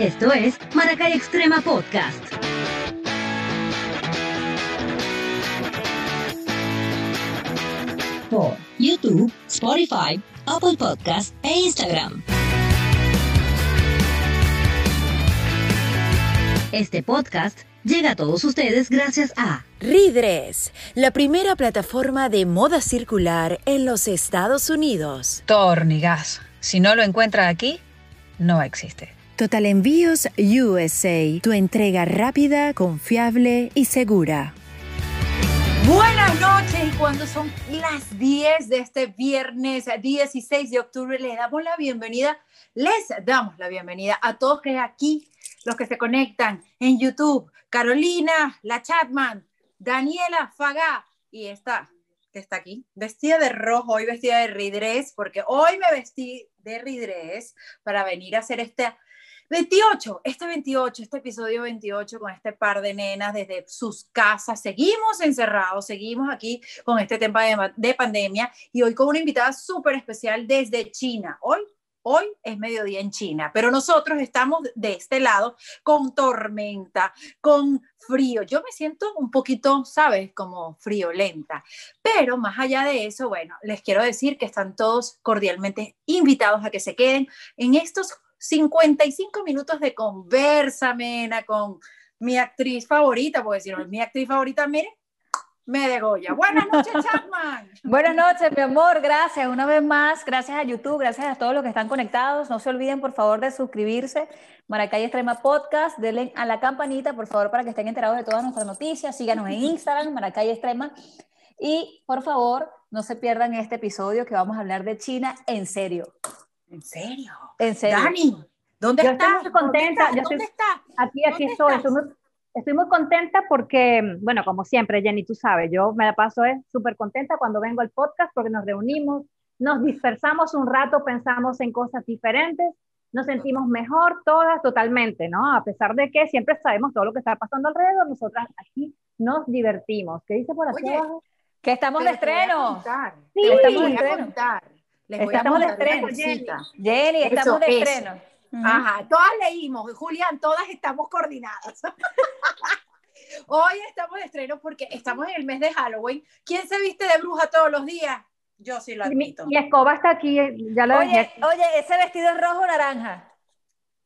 Esto es Maracay Extrema Podcast. Por YouTube, Spotify, Apple Podcast e Instagram. Este podcast llega a todos ustedes gracias a Ridres, la primera plataforma de moda circular en los Estados Unidos. Tornigas. Si no lo encuentra aquí, no existe. Total Envíos USA, tu entrega rápida, confiable y segura. Buenas noches y cuando son las 10 de este viernes 16 de octubre les damos la bienvenida, les damos la bienvenida a todos que aquí, los que se conectan en YouTube, Carolina, la Chatman, Daniela Fagá y esta que está aquí, vestida de rojo, hoy vestida de ridrés, porque hoy me vestí de ridrés para venir a hacer este 28, este 28, este episodio 28 con este par de nenas desde sus casas. Seguimos encerrados, seguimos aquí con este tema de, de pandemia y hoy con una invitada súper especial desde China. Hoy Hoy es mediodía en China, pero nosotros estamos de este lado con tormenta, con frío. Yo me siento un poquito, ¿sabes? Como friolenta. Pero más allá de eso, bueno, les quiero decir que están todos cordialmente invitados a que se queden en estos 55 minutos de conversa, mena, con mi actriz favorita, porque si no es mi actriz favorita, miren, me degolla. Buenas noches, Chapman. Buenas noches, mi amor. Gracias una vez más. Gracias a YouTube, gracias a todos los que están conectados. No se olviden, por favor, de suscribirse. Maracay Extrema Podcast. Denle a la campanita, por favor, para que estén enterados de todas nuestras noticias. Síganos en Instagram, Maracay Extrema. Y, por favor, no se pierdan este episodio que vamos a hablar de China en serio. ¿En serio? En serio. Dani, ¿dónde Yo estás? estoy muy contenta. ¿Dónde yo estoy- estás? Aquí, aquí ¿Dónde estoy. estás? Estoy muy, estoy muy contenta porque, bueno, como siempre, Jenny, tú sabes, yo me la paso es súper contenta cuando vengo al podcast porque nos reunimos, nos dispersamos un rato, pensamos en cosas diferentes, nos sentimos mejor todas totalmente, ¿no? A pesar de que siempre sabemos todo lo que está pasando alrededor, nosotras aquí nos divertimos. ¿Qué dice por aquí Oye, abajo? Que estamos de Pero te voy a estreno. contar, Sí, te voy a estamos de estreno. Contar, Les voy a Estamos de estreno. Jenny, Eso, estamos de estreno. Ajá, todas leímos, Julián, todas estamos coordinadas. Hoy estamos de estreno porque estamos en el mes de Halloween. ¿Quién se viste de bruja todos los días? Yo sí lo Mi, admito. mi escoba está aquí, ya lo Oye, dejé. oye, ese vestido es rojo o naranja.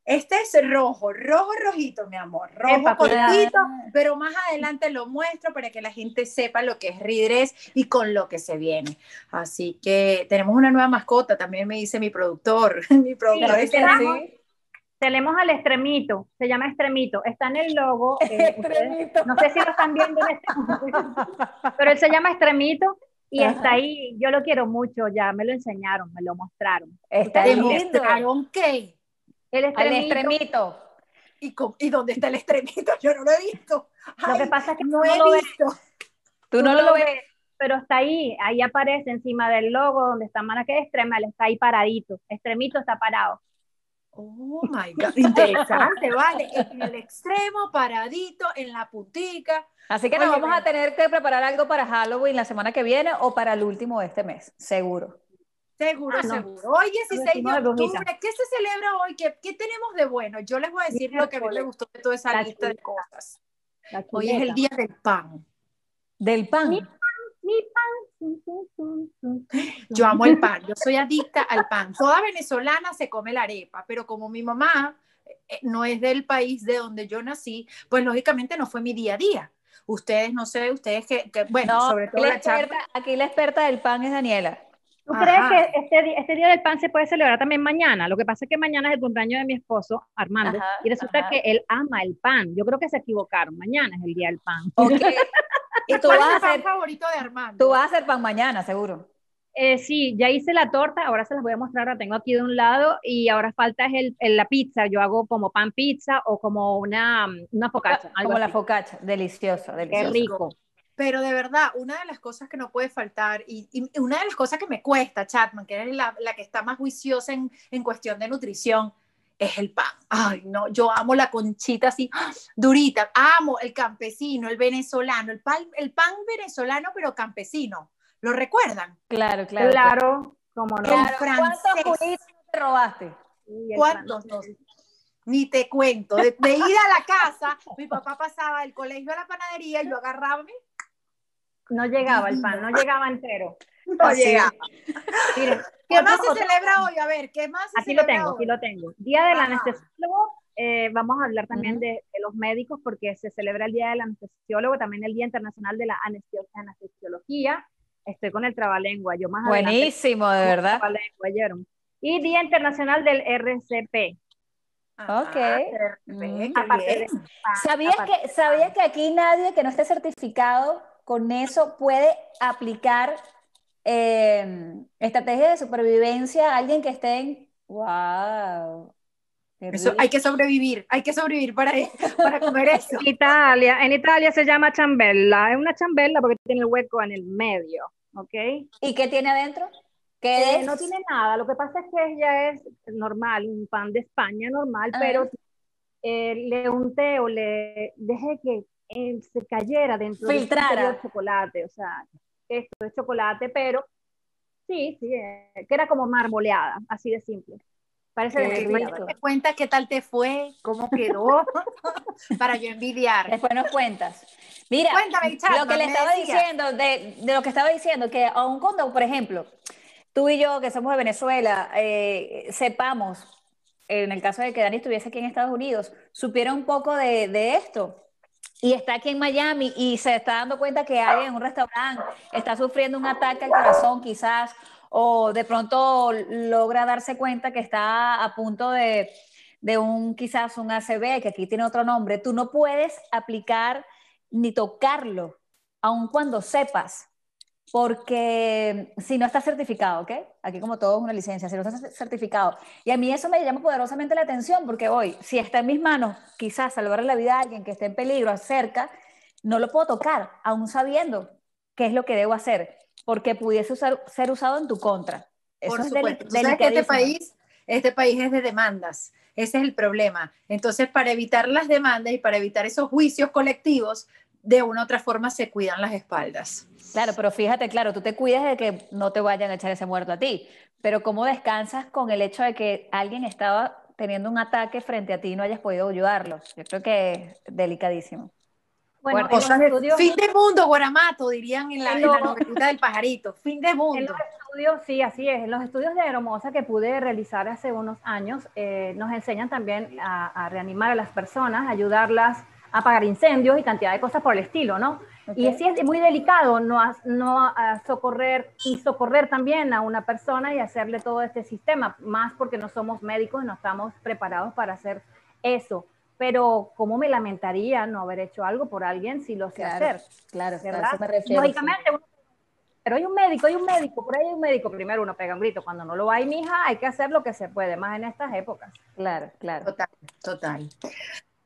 Este es rojo, rojo rojito, mi amor. Rojo Epa, cuidado. cortito, pero más adelante lo muestro para que la gente sepa lo que es Ridres y con lo que se viene. Así que tenemos una nueva mascota, también me dice mi productor. Mi productor Sí, es tenemos- Tenemos al extremito, se llama extremito, está en el logo. eh, ustedes- Extremito. no sé si lo están viendo en este momento, pero él se llama extremito y Ajá. está ahí. Yo lo quiero mucho, ya me lo enseñaron, me lo mostraron. Está ¿Te lindo. mostraron qué? El extremito, extremito. ¿Y, cómo- ¿Y dónde está el extremito? Yo no lo he visto. Lo que pasa es que no tú he no lo ves. visto. Tú no lo ves. pero está ahí, ahí aparece encima del logo donde está Maracay Extrema, él está ahí paradito. Extremito está parado. Oh my God, interesante, vale. En el extremo, paradito, en la puntica. Así que nos vamos a tener que preparar algo para Halloween la semana que viene o para el último de este mes, seguro. Seguro, Ah, no. seguro. Hoy 16 vestimos de octubre, ¿qué se celebra hoy? ¿Qué, qué tenemos de bueno? Yo les voy a decir lo que a mí me gustó de toda esa La lista de cosas. Hoy es el día del pan. Del pan. Mi Mi pan. Yo amo el pan, yo soy adicta al pan. Toda venezolana se come la arepa, pero como mi mamá eh, no es del país de donde yo nací, pues lógicamente no fue mi día a día. Ustedes, no sé, ustedes que, que, bueno, No, sobre todo la experta- aquí la experta del pan es Daniela. ¿Tú Ajá. crees que este, este día del pan se puede celebrar también mañana? Lo que pasa es que mañana es el cumpleaños de mi esposo, Armando, Ajá, y resulta ajá. que él ama el pan. Yo creo que se equivocaron. Mañana es el día del pan. Ok. y tú ¿Cuál vas, es a el pan hacer, favorito de Armando? tú vas a hacer pan mañana, seguro. Eh, sí, ya hice la torta, ahora se las voy a mostrar, la tengo aquí de un lado, y ahora falta es el, el- la pizza. Yo hago como pan pizza o como una, una focaccia, algo Como la focaccia. Delicioso, Qué delicioso. rico. Pero de verdad, una de las cosas que no puede faltar y, y una de las cosas que me cuesta, Chatman, que eres la, la que está más juiciosa en, en cuestión de nutrición, es el pan. Ay, no, yo amo la conchita así, ¡ah! durita. Amo el campesino, el venezolano, el pan, el pan venezolano, pero campesino. ¿Lo recuerdan? Claro, claro. Claro, como no. El Claro, ¿Cuántos te robaste? ¿Cuántos? francés. ni te cuento. De, de ir a la casa, mi papá pasaba del colegio a la panadería y yo agarraba mi No llegaba el pan, no llegaba entero. No Así. llega. Miren, ¿Qué más se celebra hoy? A ver, ¿qué más se Aquí lo tengo, hoy? aquí lo tengo. Día del Ajá. anestesiólogo. eh, vamos a hablar también de, de los médicos porque se celebra el Día del Anestesiólogo, también el Día Internacional de la Anestesio- Anestesiología. Estoy con el trabalengua. Yo más adelante- Buenísimo, de verdad. Trabalengua. Y Día Internacional del RCP. Ok. perfecto, Mm. ¿Sabías que, ¿Sabías que aquí nadie que no esté certificado con eso puede aplicar eh, estrategias de supervivencia a alguien que esté en... ¡Wow! Eso, hay que sobrevivir, hay que sobrevivir para, para comer eso. En Italia, en Italia se llama chambella. Es una chambella porque tiene el hueco en el medio, ¿ok? ¿Y qué tiene adentro? ¿Qué Eh, es? no tiene nada, lo que pasa es que ella es normal, un pan de España normal, Ah. pero eh, le unté o le dejé que eh, se cayera dentro del Filtrara. interior de chocolate, o sea, esto es chocolate, pero sí, sí, eh, que era como marmoleada, así de simple. Parece de me cuenta qué tal te fue, cómo quedó, para yo envidiar. Después nos cuentas. Mira, Cuéntame, lo que le estaba decías. diciendo, de, de lo que estaba diciendo, que aun cuando, por ejemplo, tú y yo, que somos de Venezuela, eh, sepamos, en el caso de que Dani estuviese aquí en Estados Unidos, supiera un poco de, de esto y está aquí en Miami y se está dando cuenta que alguien en un restaurante está sufriendo un ataque al corazón quizás, o de pronto logra darse cuenta que está a punto de, de un quizás un ACV, que aquí tiene otro nombre, tú no puedes aplicar ni tocarlo, aun cuando sepas, porque si no está certificado, ¿ok? Aquí como todo es una licencia, si no está certificado. Y a mí eso me llama poderosamente la atención, porque hoy, si está en mis manos, quizás salvar la vida a alguien que esté en peligro cerca, no lo puedo tocar, aún sabiendo qué es lo que debo hacer, porque pudiese usar- ser usado en tu contra. Eso Por es supuesto. deli- Tú sabes que este país, este país es de demandas. Ese es el problema. Entonces, para evitar las demandas y para evitar esos juicios colectivos, de una u otra forma se cuidan las espaldas. Claro, pero fíjate, claro, tú te cuidas de que no te vayan a echar ese muerto a ti, pero ¿cómo descansas con el hecho de que alguien estaba teniendo un ataque frente a ti y no hayas podido ayudarlo? Yo creo que es delicadísimo. Bueno, en Cosas de estudios, fin de mundo, Guaramato, dirían en la, En en la novelita del pajarito. Fin de En mundo. los estudios, sí, así es. En los estudios de Aeromosa que pude realizar hace unos años, eh, nos enseñan también a, a reanimar a las personas, ayudarlas a apagar incendios y cantidad de cosas por el estilo, ¿no? Y Ok. sí es muy delicado no, a- no a socorrer y socorrer también a una persona y hacerle todo este sistema, más porque no somos médicos y no estamos preparados para hacer eso. Pero cómo me lamentaría no haber hecho algo por alguien si lo sé Claro, hacer. claro, a ¿verdad? eso me refiero. sí. Lógicamente, uno- pero hay un médico, hay un médico, por ahí hay un médico. Primero uno pega un grito. Cuando no lo hay, mija, hay que hacer lo que se puede, más en estas épocas. Claro, claro. Total, total.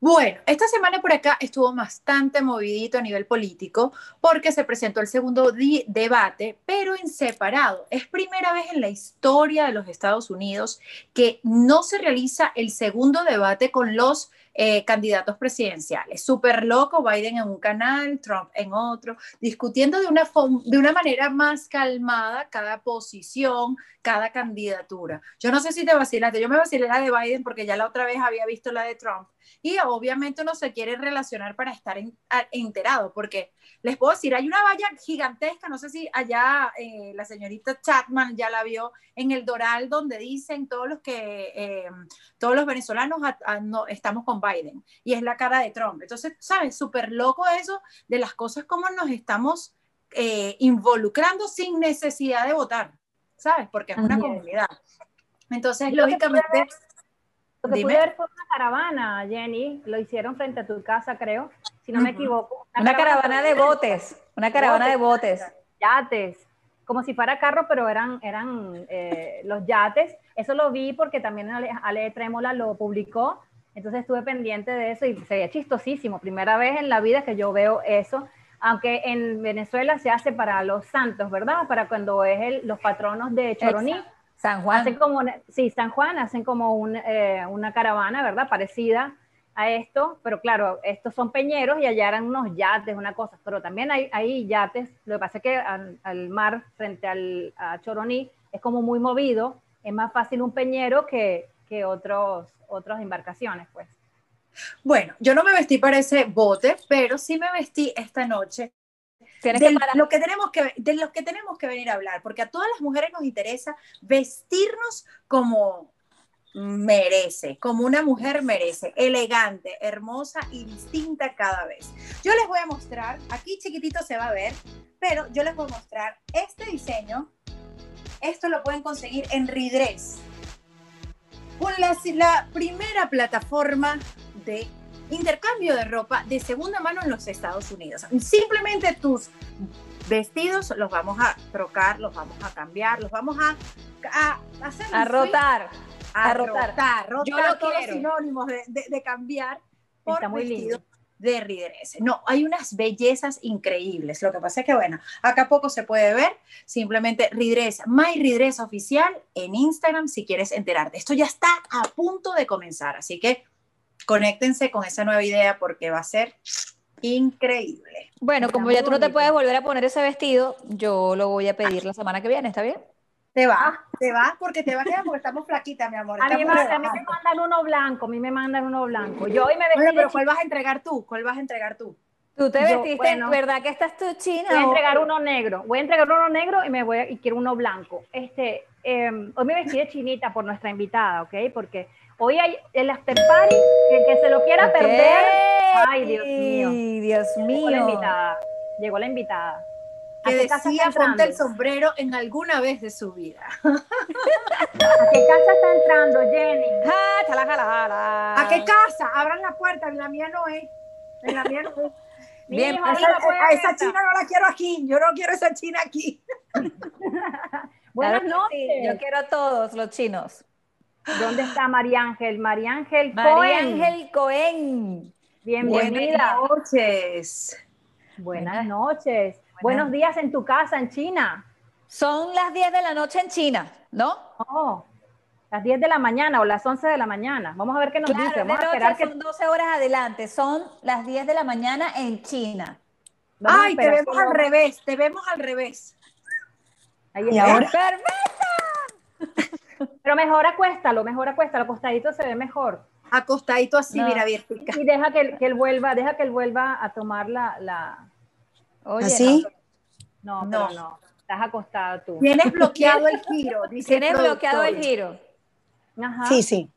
Bueno, esta semana por acá estuvo bastante movidito a nivel político porque se presentó el segundo debate, pero en separado. Es primera vez en la historia de los Estados Unidos que no se realiza el segundo debate con los eh, candidatos presidenciales. Súper loco, Biden en un canal, Trump en otro, discutiendo de una, de una manera más calmada cada posición, cada candidatura. Yo no sé si te vacilaste, yo me vacilé la de Biden porque ya la otra vez había visto la de Trump y obviamente uno se quiere relacionar para estar en- a- enterado, porque les puedo decir, hay una valla gigantesca, no sé si allá eh, la señorita Chapman ya la vio en el Doral, donde dicen todos los que, eh, todos los venezolanos a- a- no, estamos con Biden, y es la cara de Trump. Entonces, ¿sabes? Súper loco eso de las cosas como nos estamos eh, involucrando sin necesidad de votar, ¿sabes? Porque es una Así es. comunidad. Entonces, Lo que lógicamente... Lo que Dime. pude ver fue una caravana, Jenny. Lo hicieron frente a tu casa, creo, si no me equivoco. Una caravana de botes, una caravana de botes. yates, como si fuera carro, pero eran, eran eh, los yates. Eso lo vi porque también Ale, Ale Trémola lo publicó, entonces estuve pendiente de eso y se veía chistosísimo. Primera vez en la vida que yo veo eso, aunque en Venezuela se hace para los santos, ¿verdad? Para cuando es el, los patronos de Choroní. San Juan. Hacen como, una- sí, San Juan, hacen como un, eh, una caravana, ¿verdad? Parecida a esto, pero claro, estos son peñeros y allá eran unos yates, una cosa, pero también hay, hay yates, lo que pasa es que al, al mar frente al, a Choroní es como muy movido, es más fácil un peñero que, que otros, otras embarcaciones, pues. Bueno, yo no me vestí para ese bote, pero sí me vestí esta noche Tienes de que lo que tenemos que de lo que tenemos que venir a hablar, porque a todas las mujeres nos interesa vestirnos como merece, como una mujer merece, elegante, hermosa y distinta cada vez. Yo les voy a mostrar, aquí chiquitito se va a ver, pero yo les voy a mostrar este diseño. Esto lo pueden conseguir en Ridress. Con la, la primera plataforma de intercambio de ropa de segunda mano en los Estados Unidos. Simplemente tus vestidos los vamos a trocar, los vamos a cambiar, los vamos a, a hacer A rotar. a, a rotar. rotar, rotar Yo lo todos los quiero. sinónimos de, de- de cambiar por Está muy vestido lindo. De Ridress. No, hay unas bellezas increíbles. Lo que pasa es que, bueno, acá poco se puede ver. Simplemente Ridress, My Ridress Oficial en Instagram si quieres enterarte. Esto ya está a punto de comenzar, así que conéctense con esa nueva idea porque va a ser increíble. Bueno, Está como ya tú no te puedes volver a poner ese vestido, yo lo voy a pedir la semana que viene, ¿está bien? Te va, te va porque te va a quedar porque estamos flaquitas, mi amor. A mí, me- a mí me mandan uno blanco, a mí me mandan uno blanco. Yo hoy me vestí Bueno, pero ¿cuál vas a entregar tú? ¿Cuál vas a entregar tú? Tú te Yo, vestiste, bueno. ¿verdad que estás tú china? Voy a entregar uno negro. Voy a entregar uno negro y me voy a- y quiero uno blanco. Este, eh, hoy me vestí de chinita por nuestra invitada, ¿ok? Porque hoy hay el after party, que, el que se lo quiera Ok. perder. Ay, Dios mío. Dios Llegó la mío. invitada. Llegó la invitada. ¿A Que decía ponte el sombrero en alguna vez de su vida. ¿A qué casa está entrando, Jenny? Ja, chala, jala, jala. ¿A qué casa? Abran la puerta, en la mía no es. En la mía no es. Bien, Mijo, Esa, a esa china no la quiero aquí. Yo no quiero esa china aquí. Buenas Claro que sí, noches. Yo quiero a todos los chinos. ¿Dónde está María Ángel? María Ángel María Cohen. Ángel Cohen. Bienvenida. Buenas noches. Buenas noches. Buenos días en tu casa en China. Son las 10 de la noche en China, ¿no? Oh, las 10 de la mañana o las 11 de la mañana. Vamos a ver qué nos Claro, dice. de Vamos a noche que. son 12 horas adelante. Son las 10 de la mañana en China. vamos Ay, te vemos que al revés, te vemos al revés. Ahí ¿Y ahora? Perfecto. Pero mejor acuéstalo, mejor acuéstalo. Acostadito se ve mejor. Acostadito así, No. mira, Virtica. Y deja que, él- que él vuelva, deja que él vuelva a tomar la. la... Oye, ¿Así? No, No. pero no. Estás acostada tú. Tienes bloqueado el giro, dice Tienes el bloqueado el giro. Ajá. Sí, sí.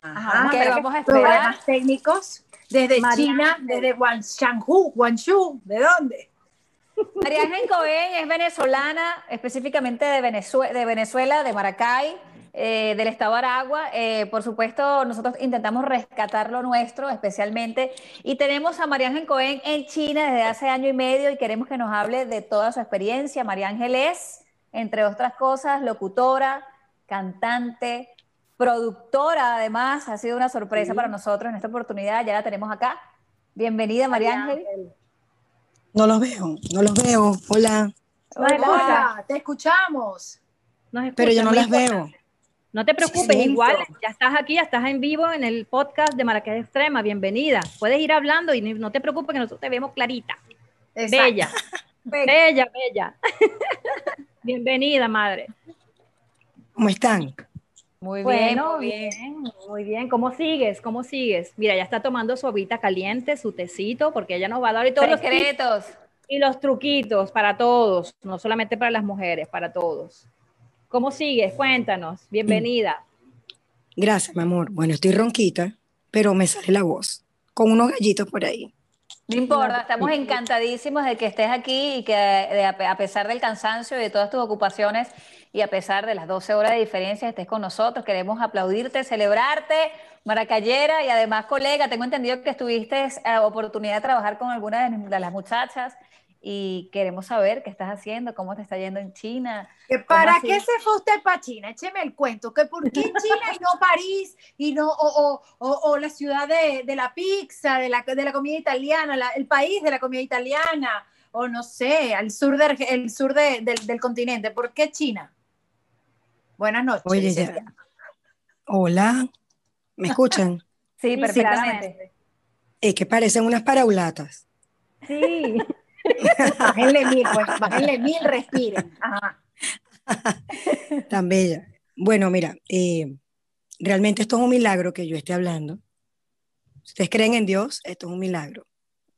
Ajá. Ok, pero vamos a esperar. Problemas técnicos desde China, desde Guangzhou, Guangzhou, ¿de dónde? María Ángel Cohen es venezolana, específicamente de Venezuela, de, Venezuela, de Maracay, eh, del estado Aragua. Eh, por supuesto, nosotros intentamos rescatar lo nuestro, especialmente. Y tenemos a María Ángel Cohen en China desde hace año y medio y queremos que nos hable de toda su experiencia. María Ángel es, entre otras cosas, locutora, cantante, productora, además. Ha sido una sorpresa para nosotros en esta oportunidad. Ya la tenemos acá. Bienvenida, María Ángel. No los veo, no los veo. Hola. Escucha, Hola, te escuchamos. nos escucha, Pero yo no las importante. veo. No te preocupes, Sí. igual ya estás aquí, ya estás en vivo en el podcast de Maracay Extrema. Bienvenida. Puedes ir hablando y no te preocupes que nosotros te vemos clarita. Exacto. Bella, bella, bella. Bienvenida, madre. ¿Cómo están? Muy bien, Bueno, muy bien. bien, muy bien. ¿Cómo sigues? ¿Cómo sigues? Mira, ya está tomando su agüita caliente, su tecito, porque ella nos va a dar y todos los Secretos. y los truquitos para todos, no solamente para las mujeres, para todos. ¿Cómo sigues? Cuéntanos. Bienvenida. Gracias, mi amor. Bueno, estoy ronquita, pero me sale la voz. Con unos gallitos por ahí. No importa, estamos encantadísimos de que estés aquí y que de- a pe- a pesar del cansancio y de todas tus ocupaciones y a pesar de las 12 horas de diferencia estés con nosotros. Queremos aplaudirte, celebrarte, maracayera y además colega. Tengo entendido que estuviste eh, oportunidad de trabajar con algunas de, de las muchachas y queremos saber qué estás haciendo, cómo te está yendo en China. ¿Que ¿Para qué se fue usted para China? Écheme el cuento. ¿Que ¿Por qué China y no París y no o, o- o- o la ciudad de, de la pizza, de la, de la comida italiana, la- el país de la comida italiana? O no sé, al sur, de, el sur de- del, del continente. ¿Por qué China? Buenas noches. Oye, ya. Hola. ¿Me escuchan? Sí, perfectamente. Es que parecen unas paraulatas. Sí. Bájenle mil, pues, bájenle mil, respiren. Ajá. Tan bella. Bueno, mira, eh, realmente esto es un milagro que yo esté hablando. Si ustedes creen en Dios, esto es un milagro.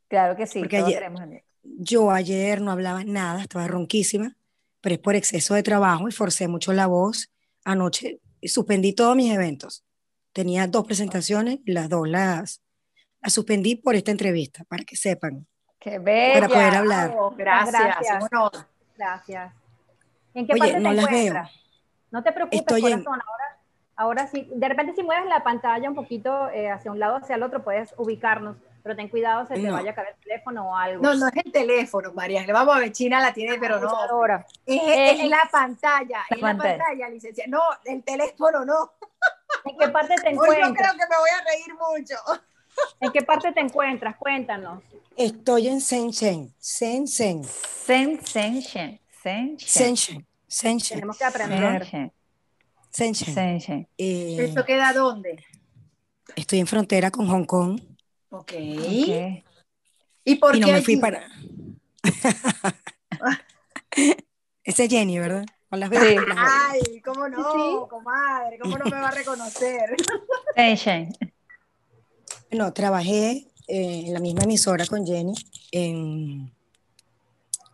Claro que sí, Porque todos ayer- creemos en Dios. Yo ayer no hablaba nada, estaba ronquísima, pero es por exceso de trabajo y forcé mucho la voz. Anoche suspendí todos mis eventos. Tenía dos presentaciones las dos las, las suspendí por esta entrevista, para que sepan. Qué bella. Para poder hablar. Bravo, Gracias. Gracias. ¿En qué Oye, parte no te las veo. encuentras? No te preocupes, Estoy en- corazón. Ahora, ahora sí, de repente si mueves la pantalla un poquito eh, hacia un lado hacia el otro, puedes ubicarnos, pero ten cuidado, se te No. vaya a caer el teléfono o algo. No, no es el teléfono, María. Le vamos a ver, China la tiene, pero no. Ahora. Es, Eh, es la pantalla, la es la pantalla. pantalla, licencia. No, el teléfono no. ¿En qué parte te Hoy yo encuentras? creo que me voy a reír mucho. ¿En qué parte te encuentras? Cuéntanos. Estoy en Shenzhen, Shenzhen, Sen, sen, shen, sen, shen, Shenzhen, Shenzhen, Tenemos que aprender. Shenzhen. Eh, ¿Esto queda dónde? estoy en frontera con Hong Kong Ok. Ok. ¿Y por y no qué me fui para... Ese es Jenny, ¿verdad? Con las Sí. velas. Ay, ¿cómo no, comadre? ¿Cómo no me va a reconocer? Sen, shen. No, trabajé eh, en la misma emisora con Jenny, en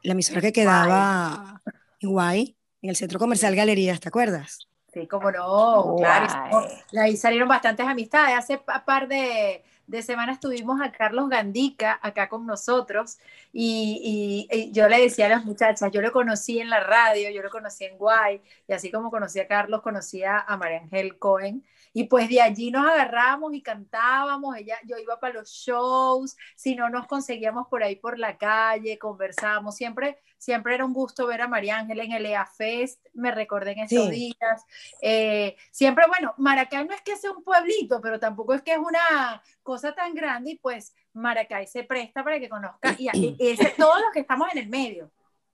la emisora que quedaba en Guay, en el Centro Comercial Galerías, ¿te acuerdas? Sí, cómo no, claro. Guay. de ahí salieron bastantes amistades. Hace pa- par de, de semanas tuvimos a Carlos Gandica acá con nosotros y, y- y yo le decía a las muchachas, yo lo conocí en la radio, yo lo conocí en Guay y así como conocí a Carlos, conocía a María Ángel Cohen y pues de allí nos agarramos y cantábamos, ella, yo iba para los shows, si no nos conseguíamos por ahí por la calle, conversábamos, siempre, siempre era un gusto ver a María Ángel en el EA Fest, me recordé en esos Sí. días, eh, siempre, bueno, Maracay no es que sea un pueblito, pero tampoco es que es una cosa tan grande y pues Maracay se presta para que conozca y, y- y ese- todos los que estamos en el medio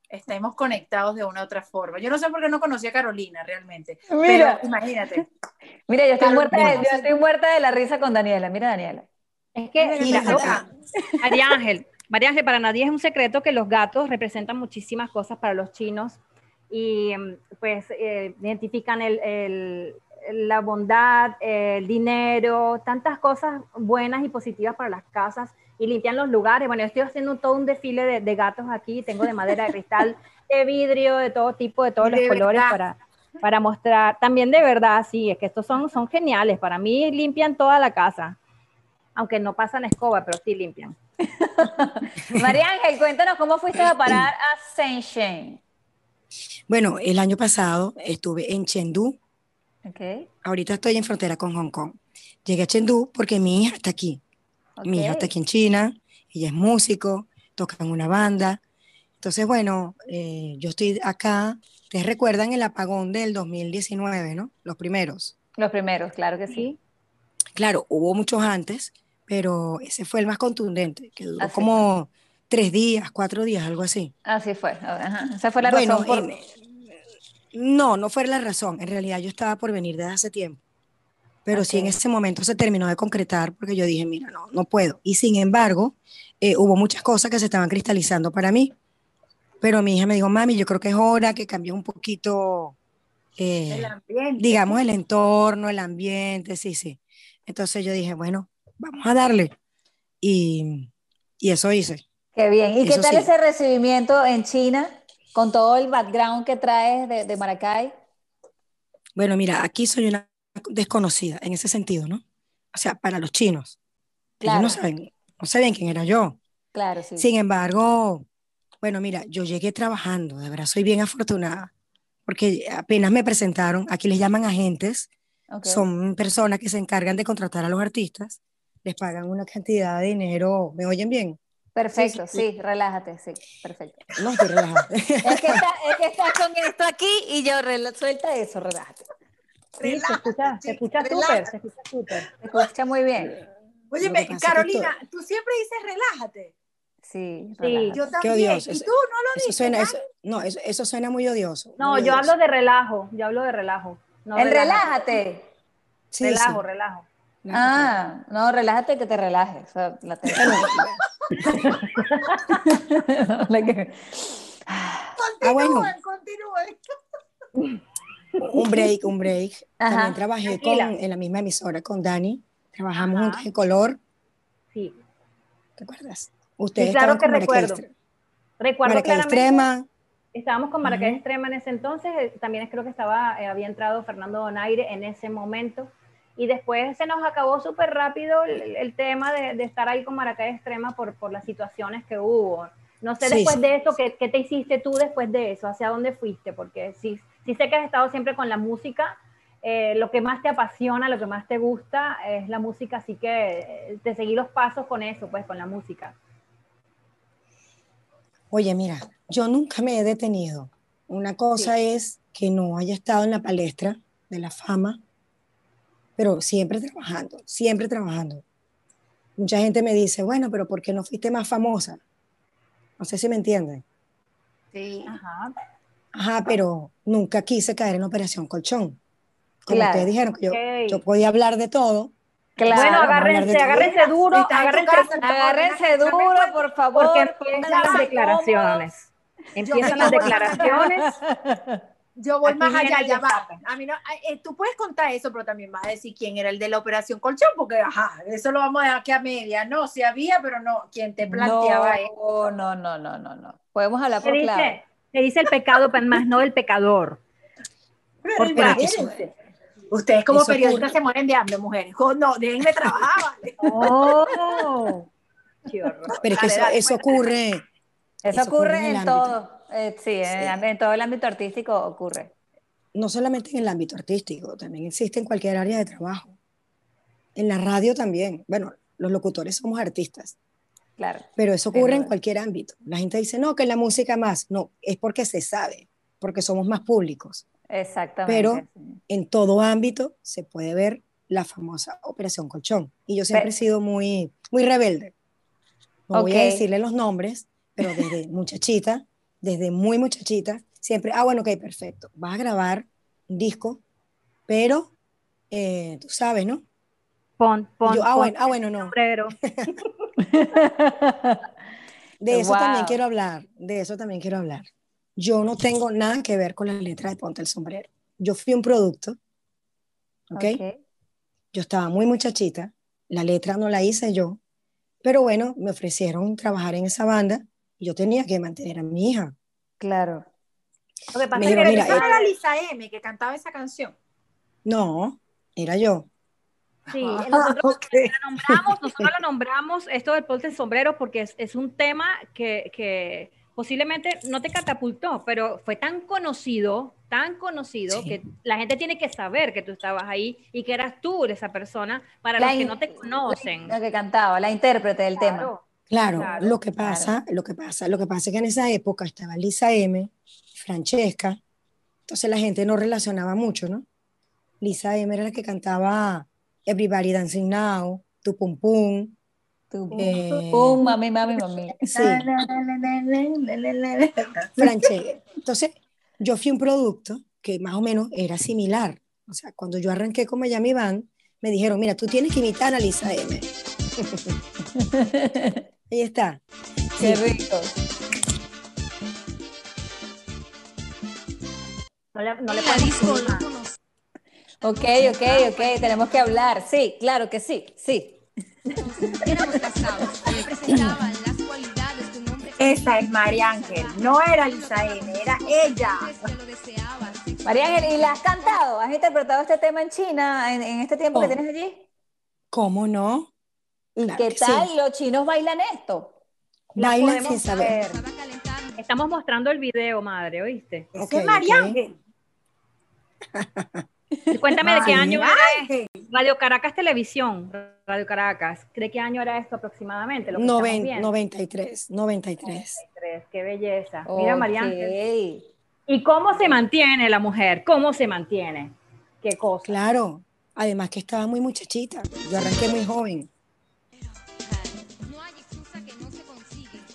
estemos conectados de una u otra forma. Yo no sé por qué no conocí a Carolina realmente, Mira. pero imagínate. Mira, yo estoy, muerta de, yo estoy muerta de la risa con Daniela. Mira, Daniela. Es que, Mira. María Ángel, María Ángel, para nadie es un secreto que los gatos representan muchísimas cosas para los chinos y mm, pues eh, identifican el- el- la bondad, el dinero, tantas cosas buenas y positivas para las casas y limpian los lugares. Bueno, yo estoy haciendo todo un desfile de, de gatos aquí, tengo de madera, de cristal, de vidrio, de todo tipo, de todos De los colores verdad. para, para mostrar. También de verdad, sí, es que estos son, son geniales. Para mí limpian toda la casa, aunque no pasan escoba, pero sí limpian. María Ángel, cuéntanos cómo fuiste a parar a Sen, shen. Bueno, el año pasado estuve en Chengdu, Ok. ahorita estoy en frontera con Hong Kong. Llegué a Chengdu porque mi hija está aquí. Mi hija está aquí en China, ella es músico, toca en una banda. Entonces, bueno, eh, yo estoy acá. Ustedes recuerdan el apagón del 2019, ¿no? Los primeros. Los primeros, claro que sí. Claro, hubo muchos antes, pero ese fue el más contundente, que duró Así como tres días, cuatro días, algo así. Así fue. Ajá. Esa fue la Bueno, razón por... no, no fue la razón. En realidad yo estaba por venir desde hace tiempo. Pero sí en ese momento se terminó de concretar porque yo dije, mira, no, no puedo. Y sin embargo, eh, hubo muchas cosas que se estaban cristalizando para mí. Pero mi hija me dijo, mami, yo creo que es hora que cambies un poquito, eh, El ambiente. digamos, el entorno, el ambiente, sí, sí. Entonces yo dije, bueno, vamos a darle. Y, y eso hice. Qué bien. ¿Y qué tal sí. ese recibimiento en China con todo el background que traes de, de Maracay? Bueno, mira, aquí soy una desconocida en ese sentido, ¿no? O sea, para los chinos. Ellos Claro. no saben, no sabían quién era yo. Claro, sí. Sin embargo, bueno, mira, yo llegué trabajando, de verdad soy bien afortunada, porque apenas me presentaron, aquí les llaman agentes, Ok. son personas que se encargan de contratar a los artistas, les pagan una cantidad de dinero, ¿me oyen bien? Perfecto, sí, sí, relájate, sí, perfecto. No estoy relajada. Es que, está- es que estás con esto aquí y yo rela- suelta eso, relájate. Sí, se escucha, se escucha súper, se escucha súper. Se escucha muy bien. Oye, Carolina, tú siempre dices relájate. Sí, Sí. Yo Qué también. odioso. Y tú no lo Eso dices. suena, ¿verdad? eso, no, eso, eso suena muy odioso. No, muy yo odioso. hablo de relajo, yo hablo de relajo. No El relájate. relájate. Sí, relajo, sí. relajo. Ah, no, relájate que te relajes. O sea, la Ah, bueno. Continúen, un break, un break. Ajá, También trabajé con, en la misma emisora con Dani. Trabajamos Ajá. juntos en color. Sí. ¿Te acuerdas? Ustedes claro que recuerdo. Extre- Recuerdo Maracay claramente, Extrema. estábamos con Maracay Ujú. Extrema en ese entonces, eh, también creo que estaba, eh, había entrado Fernando Donaire en ese momento, y después se nos acabó súper rápido el, el tema de, de estar ahí con Maracay Extrema por, por las situaciones que hubo. No sé Sí, después sí. de eso, ¿qué, ¿qué te hiciste tú después de eso? ¿Hacia dónde fuiste? Porque sí, sí sé que has estado siempre con la música, eh, lo que más te apasiona, lo que más te gusta es la música, así que eh, te seguí los pasos con eso, pues con la música. Oye, mira, yo nunca me he detenido. Una cosa es que no haya estado en la palestra de la fama, pero siempre trabajando, siempre trabajando. Mucha gente me dice, bueno, pero ¿por qué no fuiste más famosa? No sé si me entienden. Sí. Ajá. Ajá, pero nunca quise caer en Operación Colchón. Como Claro. ustedes dijeron que yo, yo podía hablar de todo. Claro. Bueno, agárrense, agárrense duro, agárrense, casa, Agárrense duro, por favor. porque empiezan las declaraciones. Empiezan las declaraciones. Yo voy Aquí más allá, ya va. A mí no, eh, tú puedes contar eso, pero también vas a decir quién era el de la Operación Colchón, porque ajá, eso lo vamos a dejar aquí a media. No, si había, pero no, quien te planteaba eso. No, no, no, no, no, no. Podemos hablar por dice, se dice el pecado, pero más no el pecador. Pero Porque imagínense. Ustedes como eso periodistas ocurre. se mueren de hambre, mujeres. Oh, no, déjenme trabajar. vale. Oh, qué horror. Pero es que Dale, eso, dale, eso ocurre. Eso Eso ocurre ocurre en en todo. eh, sí, en, Sí. en todo el ámbito artístico ocurre. no solamente en el ámbito artístico, también existe en cualquier área de trabajo. En la radio también. Bueno, los locutores somos artistas, Claro. pero eso ocurre en cualquier ámbito. La gente dice, no, que en la música más. No, es porque se sabe, porque somos más públicos. Exactamente. Pero-. En todo ámbito se puede ver la famosa Operación Colchón. Y yo siempre Pe- he sido muy, muy rebelde. No voy a decirle los nombres, pero desde muchachita, desde muy muchachita, siempre, ah, bueno, ok, perfecto. Vas a grabar un disco, pero eh, tú sabes, ¿no? Pon, pon, Yo, ah, pon bueno, ah, bueno, no. De eso Wow. también quiero hablar, de eso también quiero hablar. Yo no tengo nada que ver con la letra de Ponte el Sombrero. Yo fui un producto, ¿ok? Ok. Yo estaba muy muchachita, la letra no la hice yo, pero bueno, me ofrecieron trabajar en esa banda y yo tenía que mantener a mi hija. Claro. Lo que pasa Me es que dijo, mira, Esa eh, era Lisa M que cantaba esa canción. No, era yo. Sí, Ah, nosotros la nombramos, nosotros la nombramos esto del ponte el sombrero porque es, es un tema que, que posiblemente no te catapultó, pero fue tan conocido, tan conocido Sí. que la gente tiene que saber que tú estabas ahí y que eras tú esa persona para La los que no te conocen. Lo que cantaba, la intérprete del tema. Claro. Claro, Claro, lo que pasa, lo que pasa, lo que pasa es que en esa época estaba Lisa M, Francesca, entonces la gente no relacionaba mucho, ¿no? Lisa M era la que cantaba Everybody Dancing Now, Tu Pum Pum, eh, pum, mami, mami, mami. sí, Francesca. Entonces, yo fui un producto que más o menos era similar. O sea, cuando yo arranqué con Miami Band, me dijeron, mira, tú tienes que imitar a Lisa M. Ahí está. Qué Sí, rico. No le, no le. Ok, ok, ok, tenemos que hablar. Sí, claro que sí, sí. Éramos casados, me presentaban las cualidades de un hombre. Esa es María Ángel, no era Lisa M, era ella. María Ángel, ¿y la has cantado? ¿Has interpretado este tema en China en, en este tiempo que Oh. tienes allí? ¿Cómo no? Claro ¿Qué sí. tal? ¿Los chinos bailan esto? La Bailan sin saber. Estamos mostrando el video, madre, ¿oíste? Esa Ok, es María ok. Ángel. Cuéntame de qué año era. Radio Caracas Televisión. Radio Caracas. ¿De qué año era esto aproximadamente? Lo que estamos Noven- viendo? 93, 93. 93, Qué belleza. Mira, María Ok. Ángel. ¿Y cómo se mantiene la mujer? ¿Cómo se mantiene? ¿Qué cosa? Claro, además que estaba muy muchachita. Yo arranqué muy joven.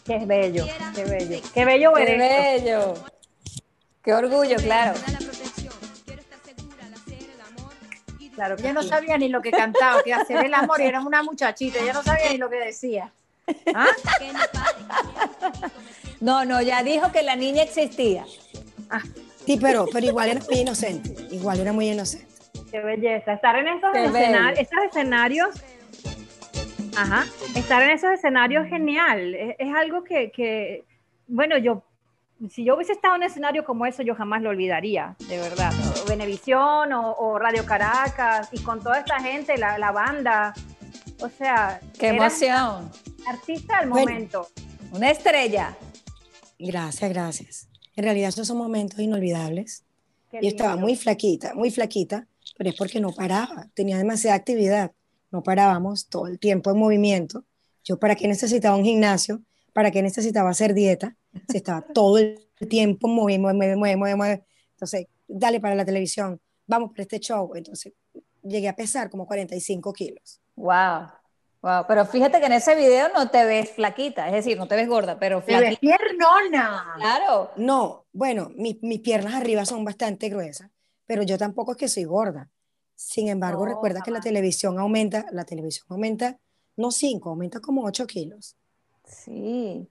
Qué bello, qué bello. Qué bello ¡Qué bello! ¡Qué orgullo, claro! Claro que no sí. sabía ni lo que cantaba, que hacer el amor, y era una muchachita, ella no sabía ni lo que decía. ¿Ah? no No, ya dijo que la niña existía. Sí, pero, pero igual era muy inocente. Igual era muy inocente. Qué belleza. Estar en esos, esos escenarios. Ajá. Estar en esos escenarios es genial. Es, es algo que, que, bueno, yo, si yo hubiese estado en un escenario como eso, yo jamás lo olvidaría, de verdad. O Venevisión o, o Radio Caracas y con toda esta gente, la, la banda. O sea, Qué emoción. artista del Bueno. momento. Una estrella. Gracias, gracias. En realidad esos son momentos inolvidables. Qué Yo estaba lindo. muy flaquita, muy flaquita, pero es porque no paraba, tenía demasiada actividad, no parábamos todo el tiempo en movimiento. Yo para qué necesitaba un gimnasio, para qué necesitaba hacer dieta, si estaba todo el tiempo moviendo, mueve, mueve, mueve, mueve. Entonces, dale para la televisión, vamos para este show. Entonces, llegué a pesar como 45 kilos. Wow. Wow. Pero fíjate que en ese video no te ves flaquita, es decir, no te ves gorda, pero Te ves flaquita. piernona. Claro. No, bueno, mi- mis piernas arriba son bastante gruesas, pero yo tampoco es que soy gorda. Sin embargo, No, recuerda que la jamás. televisión aumenta, la televisión aumenta, no 5, aumenta como 8 kilos. Sí.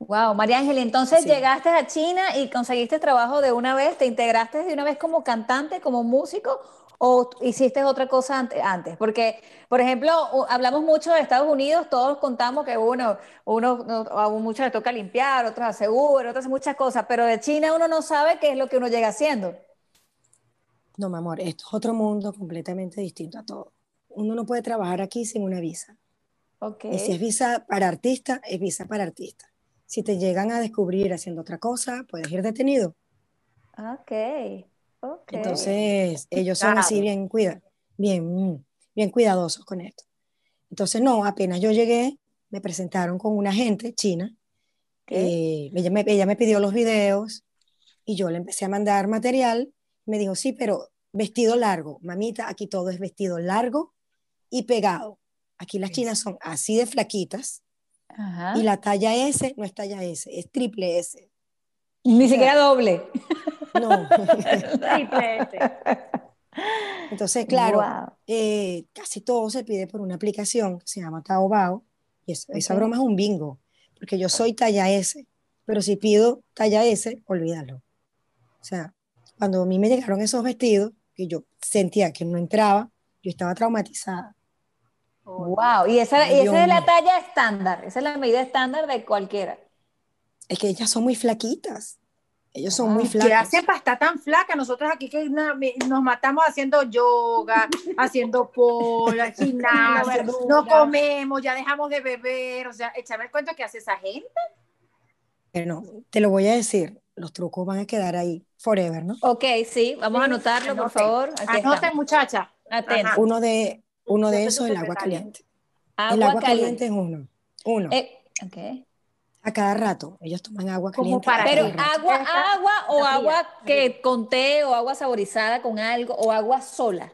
Wow, María Ángela, entonces Sí. llegaste a China y conseguiste trabajo de una vez, ¿te integraste de una vez como cantante, como músico o hiciste otra cosa ante- antes? Porque, por ejemplo, hablamos mucho de Estados Unidos, todos contamos que uno, uno, no- a muchos les toca limpiar, otros aseguran, otros hacen muchas cosas, pero de China uno no sabe qué es lo que uno llega haciendo. No, mi amor, esto es otro mundo completamente distinto a todo. Uno no puede trabajar aquí sin una visa. Ok. Y si es visa para artista, es visa para artista. Si te llegan a descubrir haciendo otra cosa, puedes ir detenido. Ok. Ok. Entonces, ellos son así bien, cuida, bien, bien cuidadosos con esto. Entonces, no, apenas yo llegué, me presentaron con una agente china. eh, ella, me, ella me pidió los videos y yo le empecé a mandar material. Me dijo, sí, pero vestido largo. Mamita, aquí todo es vestido largo y pegado. Aquí las chinas son así de flaquitas Ajá. y la talla S no es talla S, es triple S. Ni siquiera doble. No. Triple S. Entonces, claro, Wow. eh, casi todo se pide por una aplicación que se llama Taobao. Y esa broma es un bingo, porque yo soy talla S, pero si pido talla S, olvídalo. O sea, cuando a mí me llegaron esos vestidos, que yo sentía que no entraba, yo estaba traumatizada. Wow. Y esa, y esa es la talla estándar, esa es la medida estándar de cualquiera. Es que ellas son muy flaquitas. Ellos son Ah, muy ¿qué ¿Qué flacos. hacen para estar tan flaca? Nosotros aquí que nos matamos haciendo yoga, haciendo pole, gimnasio, verdura. no comemos, ya dejamos de beber, o sea, échame el cuento que hace esa gente. Bueno, te lo voy a decir, los trucos van a quedar ahí forever, ¿no? Ok, sí, vamos a anotarlo, por favor. Aquí Anoten, estamos. muchacha. Atenta. Uno de, uno de esos es el agua caliente. el agua caliente es uno. Uno. Eh, ok. A cada rato. Ellos toman agua caliente. para Pero agua, agua o agua que con té o agua saborizada con algo o agua sola.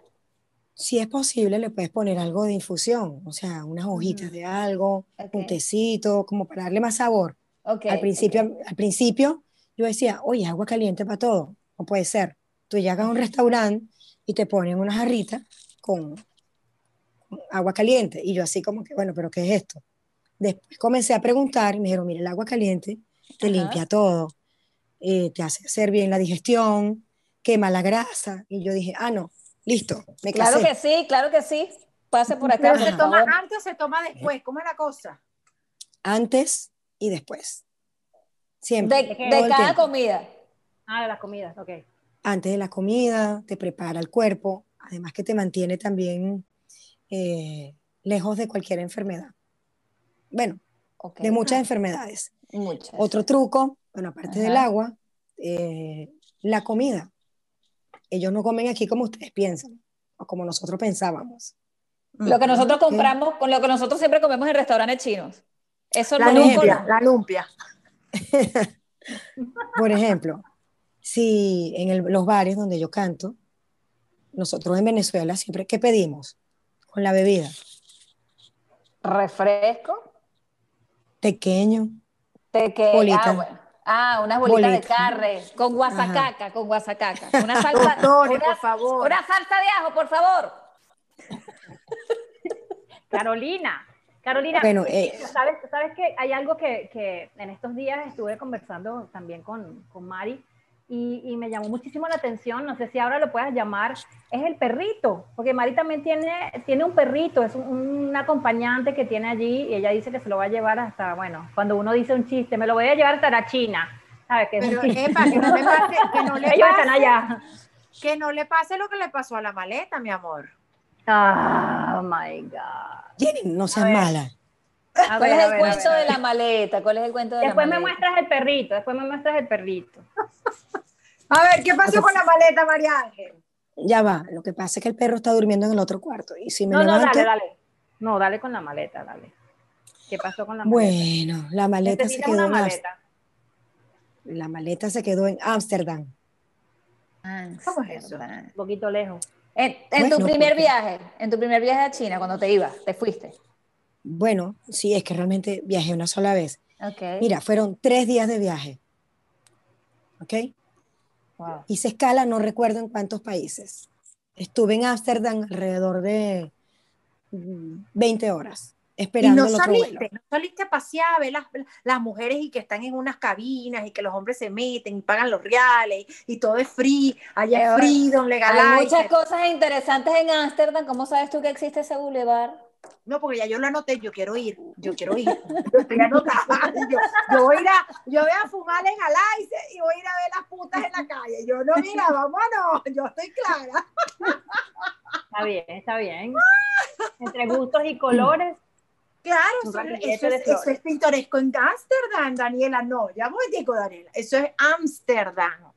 Si es posible, le puedes poner algo de infusión, o sea, unas hojitas de algo, un tecito, como para darle más sabor. Ok, al, principio, al principio yo decía, oye, agua caliente para todo. No puede ser. Tú llegas a un restaurante y te ponen una jarrita con agua caliente. Y yo así como que, bueno, pero ¿qué es esto? Después comencé a preguntar y me dijeron, mira, el agua caliente te Ajá. limpia todo, eh, te hace hacer bien la digestión, quema la grasa. Y yo dije, ah, no, listo, me Claro casé. que sí, claro que sí. Pase por acá, Pero por se toma favor. antes o se toma después, ¿cómo es la cosa? Antes y después. Siempre. De, de cada tiempo. comida. Ah, de las comidas, ok. antes de la comida, te prepara el cuerpo, además que te mantiene también eh, lejos de cualquier enfermedad. Bueno, de muchas enfermedades. Muchas. Otro truco, bueno, aparte del agua, eh, la comida. Ellos no comen aquí como ustedes piensan, o como nosotros pensábamos. Lo que nosotros compramos, con lo que nosotros siempre comemos en restaurantes chinos. Eso La lumpia, la lumpia. Por ejemplo, si en el- los bares donde yo canto, nosotros en Venezuela siempre, ¿qué pedimos? Con la bebida, refresco, pequeño, de que, Bolita. ah, bueno. Ah, unas bolitas Bolita. de carne, con guasacaca, con guasacaca. Una salsa, Doctores, una, por favor. una salsa de ajo, por favor. Carolina, Carolina, Bueno, eh, ¿sabes, sabes que hay algo que, que en estos días estuve conversando también con, con Mari y, y me llamó muchísimo la atención, no sé si ahora lo puedas llamar, es el perrito, porque Mari también tiene, tiene un perrito, es un, un acompañante que tiene allí y ella dice que se lo va a llevar hasta, bueno, cuando uno dice un chiste, me lo voy a llevar hasta la China, ¿sabes? Que Pero, epa, que no le pase, que no le Ellos están pase, allá. que no le pase lo que le pasó a la maleta, mi amor. Oh my God. Jenny, no seas mala. A ¿Cuál ver, es el cuento de la maleta? ¿Cuál es el cuento de Después la me maleta? muestras el perrito, después me muestras el perrito. A ver, ¿qué pasó con la maleta, María Ángel? Ya va. Lo que pasa es que el perro está durmiendo en el otro cuarto. Y si me No, no, levanto, dale, dale. No, dale con la maleta, dale. ¿Qué pasó con la maleta? bueno, la maleta se quedó una en maleta. La maleta se quedó en Ámsterdam. ¿Cómo es eso? Un poquito lejos. En, en tu primer porque- viaje, en tu primer viaje a China, cuando te ibas, te fuiste. Bueno, sí, es que realmente viajé una sola vez. Ok. Mira, fueron tres días de viaje. ¿Ok? Wow. Hice escala, no recuerdo en cuántos países. Estuve en Ámsterdam alrededor de mm, 20 horas, Y esperando no el otro saliste, no saliste a pasear a ver las, las mujeres y que están en unas cabinas y que los hombres se meten y pagan los reales y, y todo es free, allá es freedom, Hay legalize. muchas cosas interesantes en Ámsterdam. ¿Cómo sabes tú que existe ese bulevar? No, porque ya yo lo anoté, yo quiero ir, yo quiero ir, yo estoy anotada, yo, yo voy a ir a, yo voy a fumar en Alaice y voy a ir a ver las putas en la calle. Yo no, mira, vámonos, yo estoy clara. Está bien, está bien. Entre gustos y colores. Claro, eso, es, eso flores. es pintoresco en Ámsterdam, Daniela, no, ya voy digo, Daniela, eso es Ámsterdam,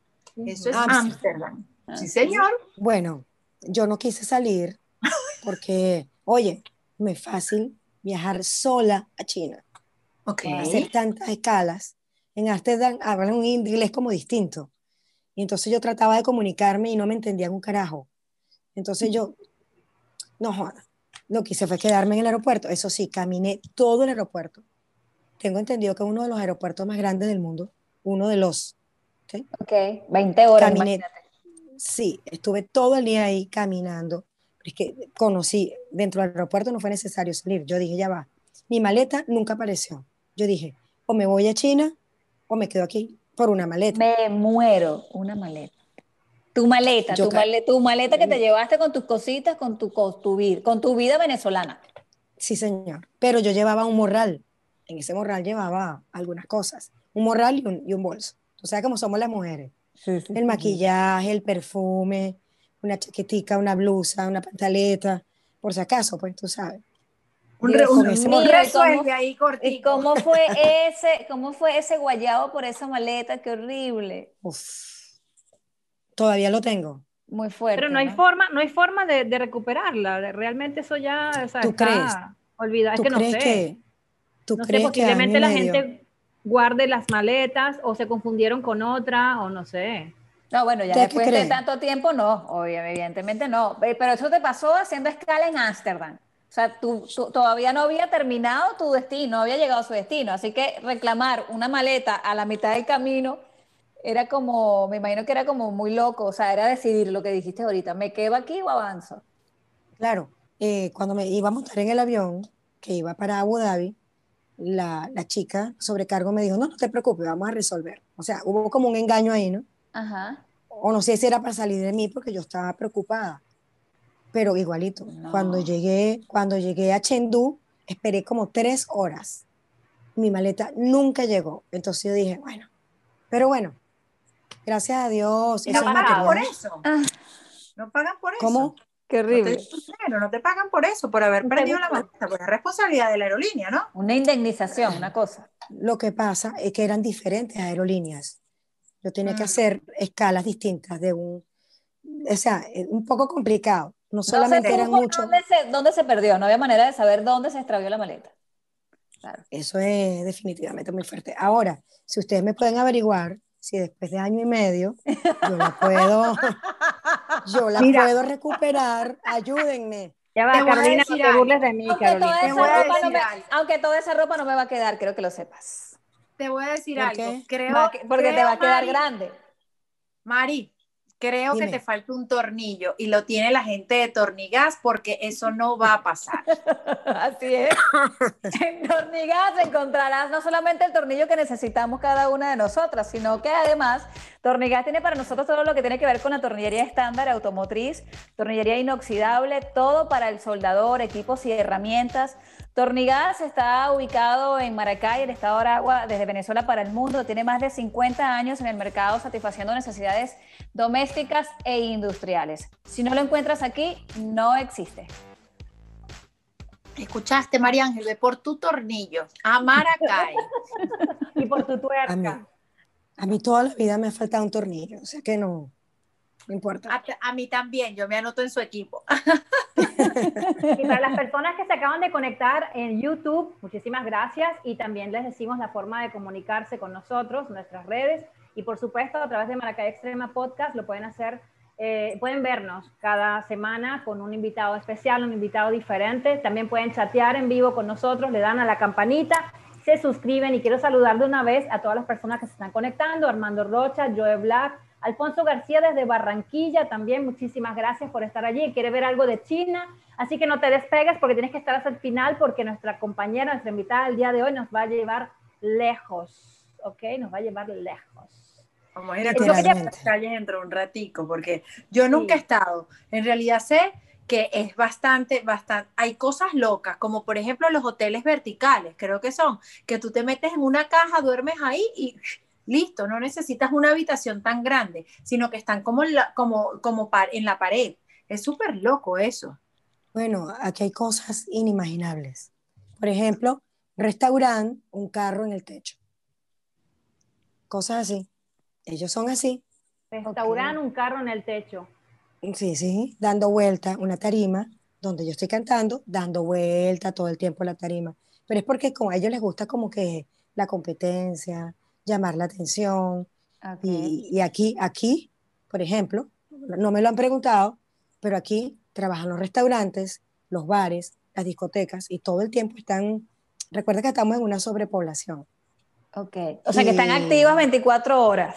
eso es. Ámsterdam. Sí, señor. Bueno, yo no quise salir porque, oye, es fácil viajar sola a China, Ok. hacer tantas escalas. En Ámsterdam hablan un inglés como distinto. Y entonces yo trataba de comunicarme y no me entendían un carajo. Entonces yo, no joda, lo que hice fue quedarme en el aeropuerto. Eso sí, caminé todo el aeropuerto. Tengo entendido que es uno de los aeropuertos más grandes del mundo, uno de los. ¿ok? Ok, 20 horas. Caminé. Sí, estuve todo el día ahí caminando. Es que conocí, dentro del aeropuerto no fue necesario salir. Yo dije, ya va. Mi maleta nunca apareció. Yo dije, o me voy a China o me quedo aquí por una maleta. Me muero. Una maleta. Tu maleta, tu, maleta que te llevaste con tus cositas, con tu, con tu, vida, con tu vida venezolana. Sí, señor. Pero yo llevaba un morral. En ese morral llevaba algunas cosas. Un morral y un, y un bolso. O sea, como somos las mujeres. El maquillaje, el perfume, una chaquetica, una blusa, una pantaleta. Por si acaso, pues tú sabes. Un, Dios un- un ¿y resuelve ahí ¿Y cortito. cómo fue ese, cómo fue ese guayabo por esa maleta? Qué horrible. Uf. Todavía lo tengo. Muy fuerte. Pero no hay forma, no hay forma de, de recuperarla. Realmente eso ya o sea, ¿Tú está crees? olvidado. Es ¿Tú que no crees sé. que, tú no sé, crees que y posiblemente la medio- gente guarde las maletas o se confundieron con otra o no sé. No, bueno, ya ¿Usted qué después de tanto tiempo, no, obvio, evidentemente no. Eh, Pero eso te pasó haciendo escala en Ámsterdam. O sea, tú, tú todavía no había terminado tu destino, no había llegado a su destino. Así que reclamar una maleta a la mitad del camino era como, me imagino que era como muy loco. O sea, era decidir lo que dijiste ahorita, ¿me quedo aquí o avanzo? Claro, eh, cuando me iba a montar en el avión que iba para Abu Dhabi, la, la chica sobrecargo me dijo, no, no te preocupes, vamos a resolver. O sea, hubo como un engaño ahí, ¿no? Ajá. O no sé si era para salir de mí porque yo estaba preocupada. Pero igualito, No. cuando llegué, cuando llegué a Chengdu, esperé como tres horas. Mi maleta nunca llegó. Entonces yo dije, bueno, pero bueno, gracias a Dios. Y no pagan por eso. Ah. No pagan por eso. ¿Cómo? Qué No te, horrible. dinero, no te pagan por eso, por haber perdido la maleta, pues es responsabilidad de la aerolínea, ¿no? Una indemnización, una cosa. Lo que pasa es que eran diferentes aerolíneas. Yo tenía que hacer escalas distintas de un, o sea, eh, un poco complicado. No No se solamente eran supo muchos, dónde se, dónde se perdió, no había manera de saber dónde se extravió la maleta. Claro. eso es definitivamente muy fuerte. Ahora, si ustedes me pueden averiguar si después de año y medio yo la puedo, yo la Mira. puedo recuperar, ayúdenme. Ya va, Carolina, no te burles de mí, Aunque Carolina. toda, esa ropa no me, aunque toda esa ropa no me va a quedar, quiero que lo sepas. Te voy a decir ¿Por algo. qué? Creo, Va porque te va a quedar Mari, grande. Mari, creo que te falta un tornillo y lo tiene la gente de Tornigas porque eso no va a pasar. Así es. En Tornigas encontrarás no solamente el tornillo que necesitamos cada una de nosotras, sino que además Tornigas tiene para nosotros todo lo que tiene que ver con la tornillería estándar automotriz, tornillería inoxidable, todo para el soldador, equipos y herramientas. Tornigas está ubicado en Maracay, el estado de Aragua, desde Venezuela para el mundo. Tiene más de 50 años en el mercado satisfaciendo necesidades domésticas e industriales. Si no lo encuentras aquí, no existe. Escuchaste, María Ángel, ve por tu tornillo a Maracay. Y por tu A mí, tuerca. a mí toda la vida me ha faltado un tornillo, o sea que no, no importa. A, a mí también, yo me anoto en su equipo. Y para las personas que se acaban de conectar en YouTube, muchísimas gracias. Y también les decimos la forma de comunicarse con nosotros, nuestras redes. Y por supuesto a través de Maracay Extrema Podcast lo pueden hacer, eh, pueden vernos cada semana con un invitado especial, un invitado diferente, también pueden chatear en vivo con nosotros, le dan a la campanita, se suscriben. Y quiero saludar de una vez a todas las personas que se están conectando, Armando Rocha, Joe Black, Alfonso García desde Barranquilla, también muchísimas gracias por estar allí. Quiere ver algo de China, así que no te despegues porque tienes que estar hasta el final porque nuestra compañera, nuestra invitada del día de hoy nos va a llevar lejos, ¿ok? Nos va a llevar lejos. Vamos a ir a las calles dentro de un ratico, porque yo nunca Sí. he estado. En realidad sé que es bastante, bastante, hay cosas locas, como por ejemplo los hoteles verticales, creo que son, que tú te metes en una caja, duermes ahí y listo, no necesitas una habitación tan grande, sino que están como en la, como, como par- en la pared. Es súper loco eso. Bueno, aquí hay cosas inimaginables. Por ejemplo, restaurante, un carro en el techo. Cosas así. Ellos son así. Restaurar un carro en el techo. Sí, sí, dando vuelta, una tarima donde yo estoy cantando, dando vuelta todo el tiempo la tarima. Pero es porque a ellos les gusta como que la competencia, llamar la atención. Ok. Y, y aquí, aquí, por ejemplo, no me lo han preguntado, pero aquí trabajan los restaurantes, los bares, las discotecas y todo el tiempo están, recuerda que estamos en una sobrepoblación, Ok. O sea que están Y- activas 24 horas.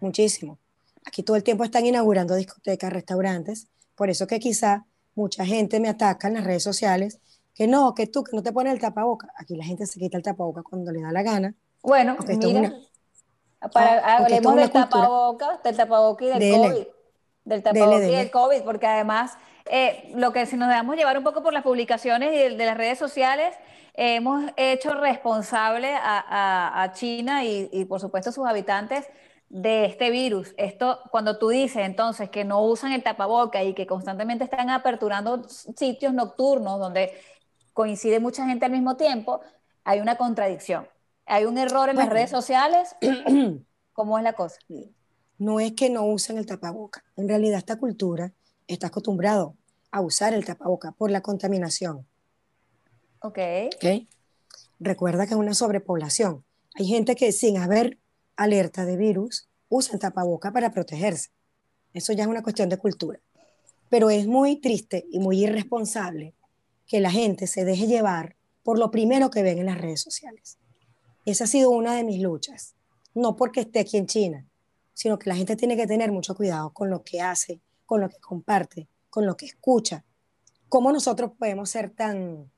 muchísimo. Aquí todo el tiempo están inaugurando discotecas, restaurantes, por eso que quizá mucha gente me ataca en las redes sociales, que no, que tú, que no te pones el tapaboca. Aquí la gente se quita el tapaboca cuando le da la gana. Bueno, Porque esto es mira, para, Ah, hablemos del tapabocas, del tapabocas y del Dele. COVID. Del tapabocas y dele. del COVID, porque además, eh, lo que si nos dejamos llevar un poco por las publicaciones y de, de las redes sociales, eh, hemos hecho responsable a, a- a China y, y, por supuesto, sus habitantes de este virus. Esto, cuando tú dices entonces que no usan el tapaboca y que constantemente están aperturando sitios nocturnos donde coincide mucha gente al mismo tiempo, hay una contradicción. Hay un error en las redes sociales. ¿Cómo es la cosa? No es que no usen el tapaboca. En realidad esta cultura está acostumbrado a usar el tapaboca por la contaminación. Ok. ¿ok? Recuerda que es una sobrepoblación. Hay gente que sin haber alerta de virus usa el tapaboca para protegerse. Eso ya es una cuestión de cultura. Pero es muy triste y muy irresponsable que la gente se deje llevar por lo primero que ven en las redes sociales. Esa ha sido una de mis luchas. No porque esté aquí en China, sino que la gente tiene que tener mucho cuidado con lo que hace, con lo que comparte, con lo que escucha. ¿Cómo nosotros podemos ser tan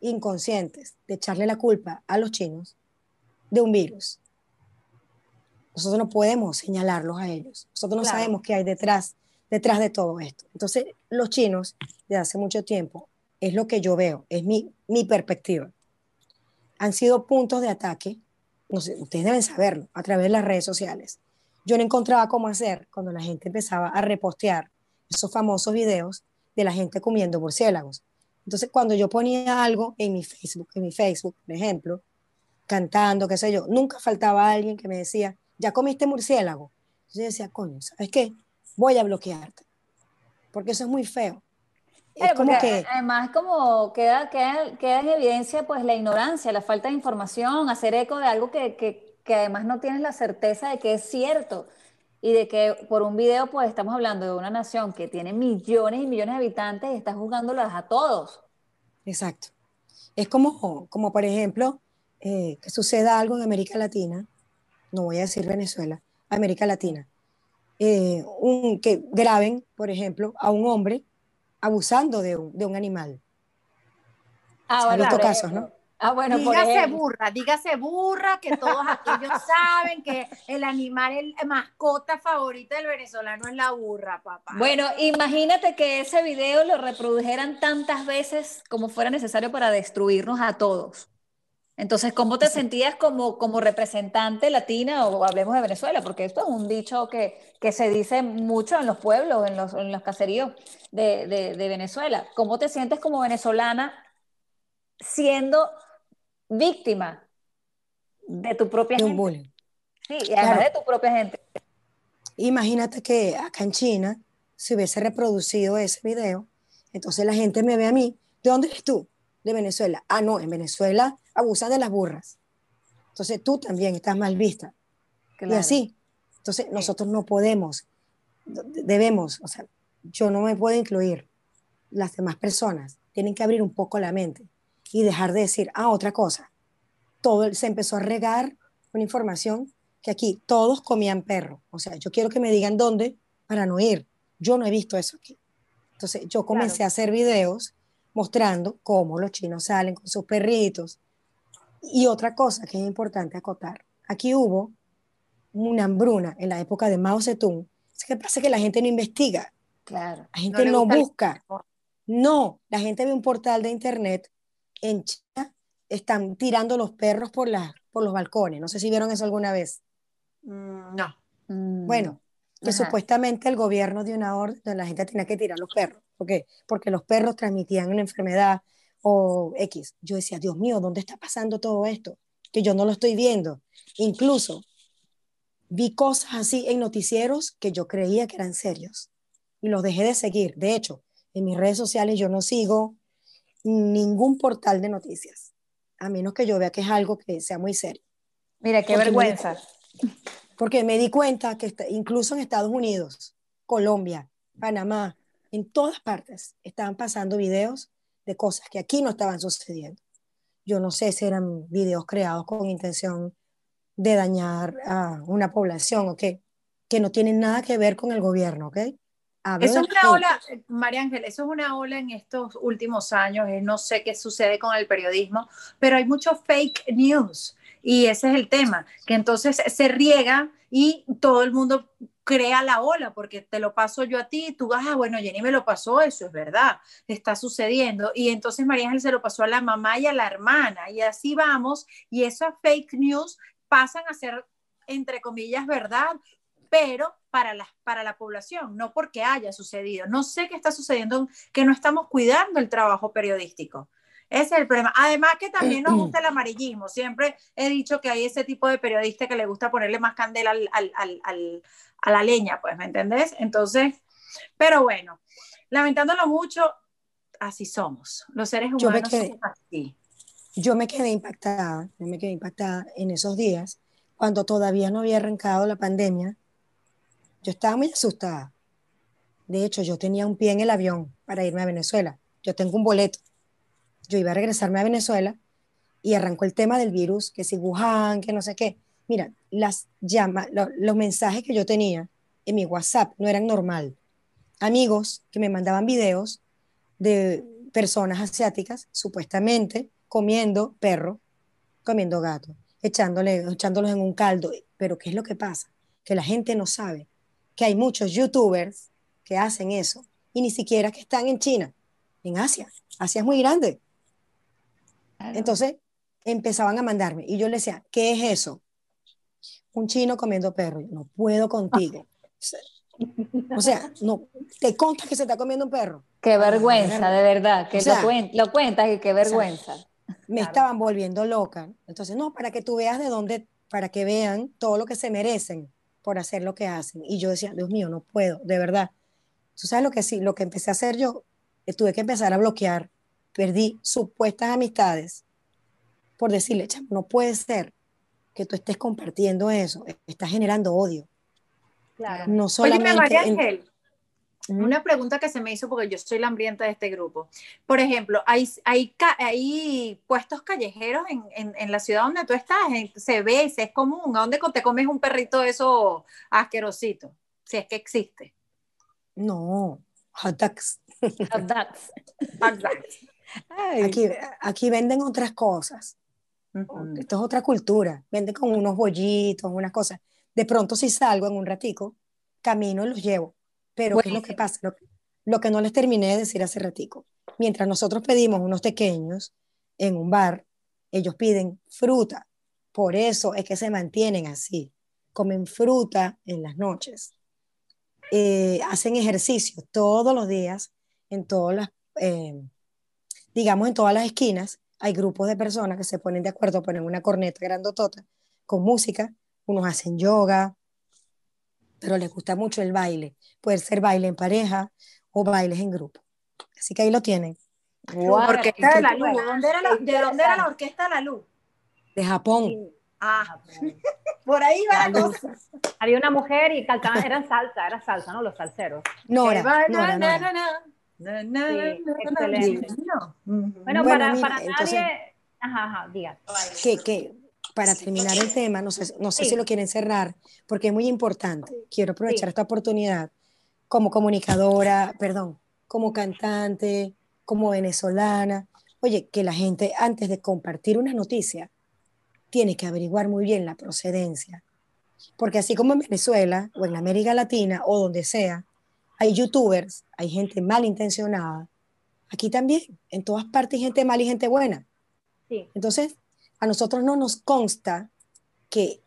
inconscientes de echarle la culpa a los chinos de un virus? Nosotros no podemos señalarlos a ellos. Nosotros no Claro. sabemos qué hay detrás, detrás de todo esto. Entonces, los chinos, de hace mucho tiempo, es lo que yo veo, es mi, mi perspectiva. Han sido puntos de ataque, ustedes deben saberlo, a través de las redes sociales. Yo no encontraba cómo hacer cuando la gente empezaba a repostear esos famosos videos de la gente comiendo murciélagos. Entonces, cuando yo ponía algo en mi Facebook, en mi Facebook, por ejemplo, cantando, qué sé yo, nunca faltaba alguien que me decía, ¿ya comiste murciélago? Yo decía, coño, ¿sabes qué? Voy a bloquearte, porque eso es muy feo. Es Claro, como que, además como queda, queda, queda en evidencia pues la ignorancia, la falta de información, hacer eco de algo que, que, que además no tienes la certeza de que es cierto y de que por un video pues estamos hablando de una nación que tiene millones y millones de habitantes y está juzgándolas a todos. exacto. Es como, como por ejemplo, eh, que suceda algo en América Latina, no voy a decir Venezuela, América Latina, eh, un, que graben, por ejemplo, a un hombre abusando de un, de un animal. Ah, visto por casos. ¿no? Ah, bueno, dígase burra, dígase burra, que todos aquellos saben que el animal, el mascota favorita del venezolano es la burra, papá. Bueno, imagínate que ese video lo reprodujeran tantas veces como fuera necesario para destruirnos a todos. Entonces, ¿cómo te sentías como, como representante latina o hablemos de Venezuela? Porque esto es un dicho que, que se dice mucho en los pueblos, en los, en los caseríos de, de- de Venezuela. ¿Cómo te sientes como venezolana siendo víctima de tu propia De un gente? bullying. Sí, y además Claro. de tu propia gente. Imagínate que acá en China se hubiese reproducido ese video, entonces la gente me ve a mí, ¿de dónde eres tú? De Venezuela. Ah, no, en Venezuela abusan de las burras. Entonces tú también estás mal vista. Y Claro. así. Entonces nosotros no podemos, de- debemos, o sea, yo no me puedo incluir. Las demás personas tienen que abrir un poco la mente y dejar de decir, ah, otra cosa. Todo se empezó a regar una información que aquí todos comían perro. O sea, yo quiero que me digan dónde para no ir. Yo no he visto eso aquí. Entonces yo comencé a hacer videos mostrando cómo los chinos salen con sus perritos. Y otra cosa que es importante acotar, aquí hubo una hambruna en la época de Mao Zedong. Es que pasa que la gente no investiga, Claro. la gente no, el- busca. No, la gente ve un portal de internet en China, están tirando los perros por, la, por los balcones. No sé si vieron eso alguna vez. Mm, no. Mm. Bueno, que Ajá. supuestamente el gobierno dio una orden donde la gente tenía que tirar los perros. ¿Por qué? Porque los perros transmitían una enfermedad o X. Yo decía, Dios mío, ¿dónde está pasando todo esto? Que yo no lo estoy viendo. Incluso vi cosas así en noticieros que yo creía que eran serios y los dejé de seguir. De hecho, en mis redes sociales yo no sigo ningún portal de noticias, a menos que yo vea que es algo que sea muy serio. Mira, qué Porque me di- vergüenza. Porque me di cuenta que está- incluso en Estados Unidos, Colombia, Panamá, en todas partes estaban pasando videos de cosas que aquí no estaban sucediendo. Yo no sé si eran videos creados con intención de dañar a una población o qué, que no tienen nada que ver con el gobierno, ¿ok? Hablo Eso es una ola, María Ángel, eso es una ola en estos últimos años. eh, No sé qué sucede con el periodismo, pero hay mucho fake news y ese es el tema, que entonces se riega y todo el mundo crea la ola porque te lo paso yo a ti tú, ah, bueno, Jenny me lo pasó, eso es verdad, está sucediendo. Y entonces María Ángel se lo pasó a la mamá y a la hermana y así vamos y esas fake news pasan a ser, entre comillas, verdad, pero para la, para la población, no porque haya sucedido. No sé qué está sucediendo, que no estamos cuidando el trabajo periodístico. Ese es el problema. Además que también nos gusta el amarillismo. Siempre he dicho que hay ese tipo de periodista que le gusta ponerle más candela al, al, al, a la leña, pues, ¿me entendés? Entonces, pero bueno, lamentándolo mucho, así somos. Los seres Yo me humanos quedé- así. Yo me quedé impactada, yo me quedé impactada en esos días, cuando todavía no había arrancado la pandemia. Yo estaba muy asustada. De hecho, yo tenía un pie en el avión para irme a Venezuela. Yo tengo un boleto. Yo iba a regresarme a Venezuela y arrancó el tema del virus, que si Wuhan, que no sé qué. Mira, las llama, lo- los mensajes que yo tenía en mi WhatsApp no eran normal. Amigos que me mandaban videos de personas asiáticas, supuestamente comiendo perro, comiendo gato, echándole, echándolos en un caldo. Pero ¿qué es lo que pasa? Que la gente no sabe que hay muchos youtubers que hacen eso y ni siquiera que están en China, en Asia. Asia es muy grande. Entonces empezaban a mandarme y yo le decía, ¿qué es eso? Un chino comiendo perro. Yo, no puedo contigo. O sea, no, ¿te consta que se está comiendo un perro? Qué vergüenza, de verdad, que O sea, lo, cuen- lo cuentas y qué vergüenza. me estaban volviendo loca. Entonces, no, para que tú veas de dónde, para que vean todo lo que se merecen por hacer lo que hacen. Y yo decía, Dios mío, no puedo, de verdad. ¿Tú sabes lo que sí? Lo que empecé a hacer yo, eh, tuve que empezar a bloquear. Perdí supuestas amistades por decirle, chamo, no puede ser que tú estés compartiendo eso. Estás generando odio. Claro. No Oye, solamente. María Ángel, una pregunta que se me hizo porque yo soy la hambrienta de este grupo. Por ejemplo, hay, hay, ca- hay puestos callejeros en, en, en la ciudad donde tú estás, se ve, se es común. ¿A dónde te comes un perrito de eso asquerosito? si es que existe. No, hot dogs. Hot dogs. Hot dogs. Ay, Aquí, aquí venden otras cosas. Esto es otra cultura. Venden con unos bollitos, unas cosas. De pronto si salgo en un ratico, camino y los llevo. Pero ¿qué es lo que pasa? Lo, lo que no les terminé de decir hace ratico. Mientras nosotros pedimos unos pequeños en un bar, ellos piden fruta. Por eso es que se mantienen así. Comen fruta en las noches. Eh, hacen ejercicio todos los días en todas las, eh, digamos, en todas las esquinas hay grupos de personas que se ponen de acuerdo, ponen una corneta grandotota con música, unos hacen yoga, pero les gusta mucho el baile. Puede ser baile en pareja o bailes en grupo. Así que ahí lo tienen, guau, Orquesta de la qué Luz. ¿Dónde era la- ¿De dónde era la Orquesta de la Luz? de Japón. Ah, por ahí va la cosa. Había una mujer y cantaban, eran salsa, era salsa, ¿no? Los salseros. Nora, Nora, Nora. Na, na, Sí, na, na, excelente. Bueno, Bueno, para, mira, para entonces- nadie. Ajá, ajá, diga. que, que para terminar el tema, no sé, no sé Sí. si lo quieren cerrar, porque es muy importante. Quiero aprovechar Sí. esta oportunidad como comunicadora, perdón, como cantante, como venezolana. Oye, que la gente antes de compartir una noticia tiene que averiguar muy bien la procedencia. Porque así como en Venezuela o en América Latina o donde sea, hay youtubers, hay gente malintencionada. Aquí también, en todas partes hay gente mala y gente buena. Sí. Entonces, a nosotros no nos consta que,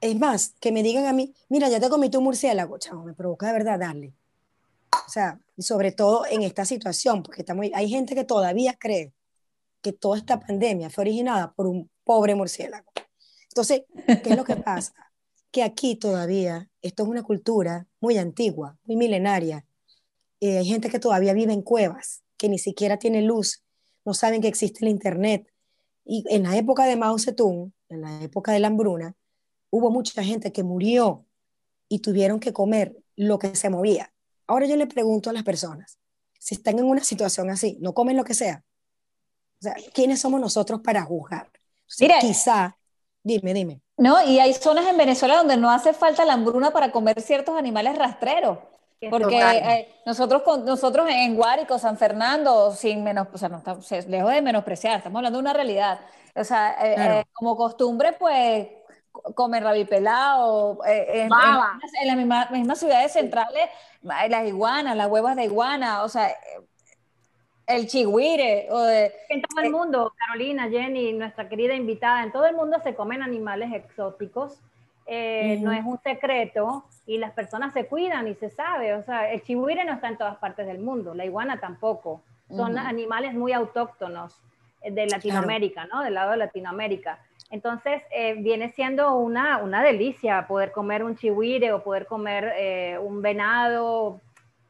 es más, que me digan a mí, mira, ya te comiste un murciélago, chavo, me provoca de verdad darle. O sea, y sobre todo en esta situación, porque estamos, hay gente que todavía cree que toda esta pandemia fue originada por un pobre murciélago. Entonces, ¿qué es lo que pasa? Que aquí todavía, esto es una cultura muy antigua, muy milenaria. Eh, hay gente que todavía vive en cuevas, que ni siquiera tiene luz, no saben que existe el Internet. Y en la época de Mao Zedong, en la época de la hambruna, hubo mucha gente que murió y tuvieron que comer lo que se movía. Ahora yo le pregunto a las personas, si están en una situación así, no comen lo que sea. O sea, ¿quiénes somos nosotros para juzgar? O sea, quizá, dime, dime. No, y hay zonas en Venezuela donde no hace falta la hambruna para comer ciertos animales rastreros. Que Porque eh, nosotros, con, nosotros en Guárico, San Fernando, sin menos, o sea, no estamos- lejos de menospreciar, estamos hablando de una realidad. O sea, eh, Claro. eh, como costumbre, pues co- comer rabipelado, eh, en, en, en las mismas, mismas ciudades centrales, las iguanas, las huevas de iguana, o sea, el chigüire, o de, En todo el mundo, Carolina, Jenny, nuestra querida invitada, en todo el mundo se comen animales exóticos. Eh. No es un secreto y las personas se cuidan y se sabe. O sea, el chihuire no está en todas partes del mundo, la iguana tampoco. Son animales muy autóctonos eh, de Latinoamérica, ¿no? Del lado de Latinoamérica. Entonces, eh, viene siendo una, una delicia poder comer un chihuire o poder comer eh, un venado.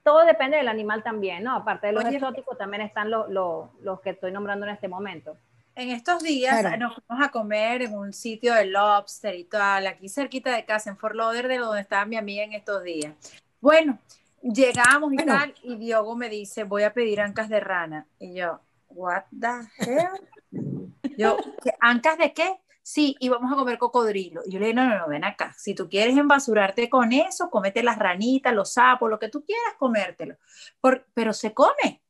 Todo depende del animal también, ¿no? Aparte de los Oye. exóticos, también están los, los, los que estoy nombrando en este momento. En estos días Claro. nos fuimos a comer en un sitio de lobster y tal, aquí cerquita de casa, en Fort Lauderdale, donde estaba mi amiga en estos días. Bueno, llegamos y Bueno. tal, y Diogo me dice, voy a pedir ancas de rana. Y yo, what the hell? Yo, ¿qué, ¿ancas de qué? Sí, y vamos a comer cocodrilo. Y yo le dije, no, no, no, ven acá. Si tú quieres embasurarte con eso, cómete las ranitas, los sapos, lo que tú quieras, comértelo. Por- pero se come.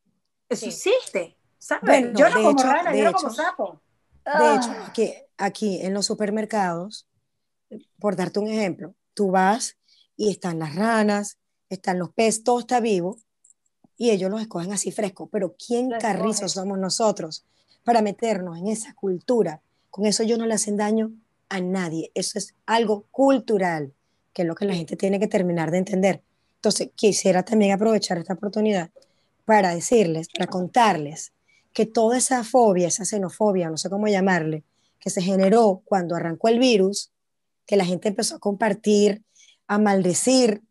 Eso Sí. existe. ¿Sabes? Bueno, yo no como hecho- rana, yo no hecho- como sapo. De hecho, Ah. aquí, aquí en los supermercados, por darte un ejemplo, tú vas y están las ranas, están los peces, todo está vivo y ellos los escogen así fresco. Pero ¿quién escogen. somos nosotros para meternos en esa cultura? Con eso ellos no le hacen daño a nadie. Eso es algo cultural, que es lo que la gente tiene que terminar de entender. Entonces, quisiera también aprovechar esta oportunidad para decirles, para contarles que toda esa fobia, esa xenofobia, no sé cómo llamarle, que se generó cuando arrancó el virus, que la gente empezó a compartir, a maldecir,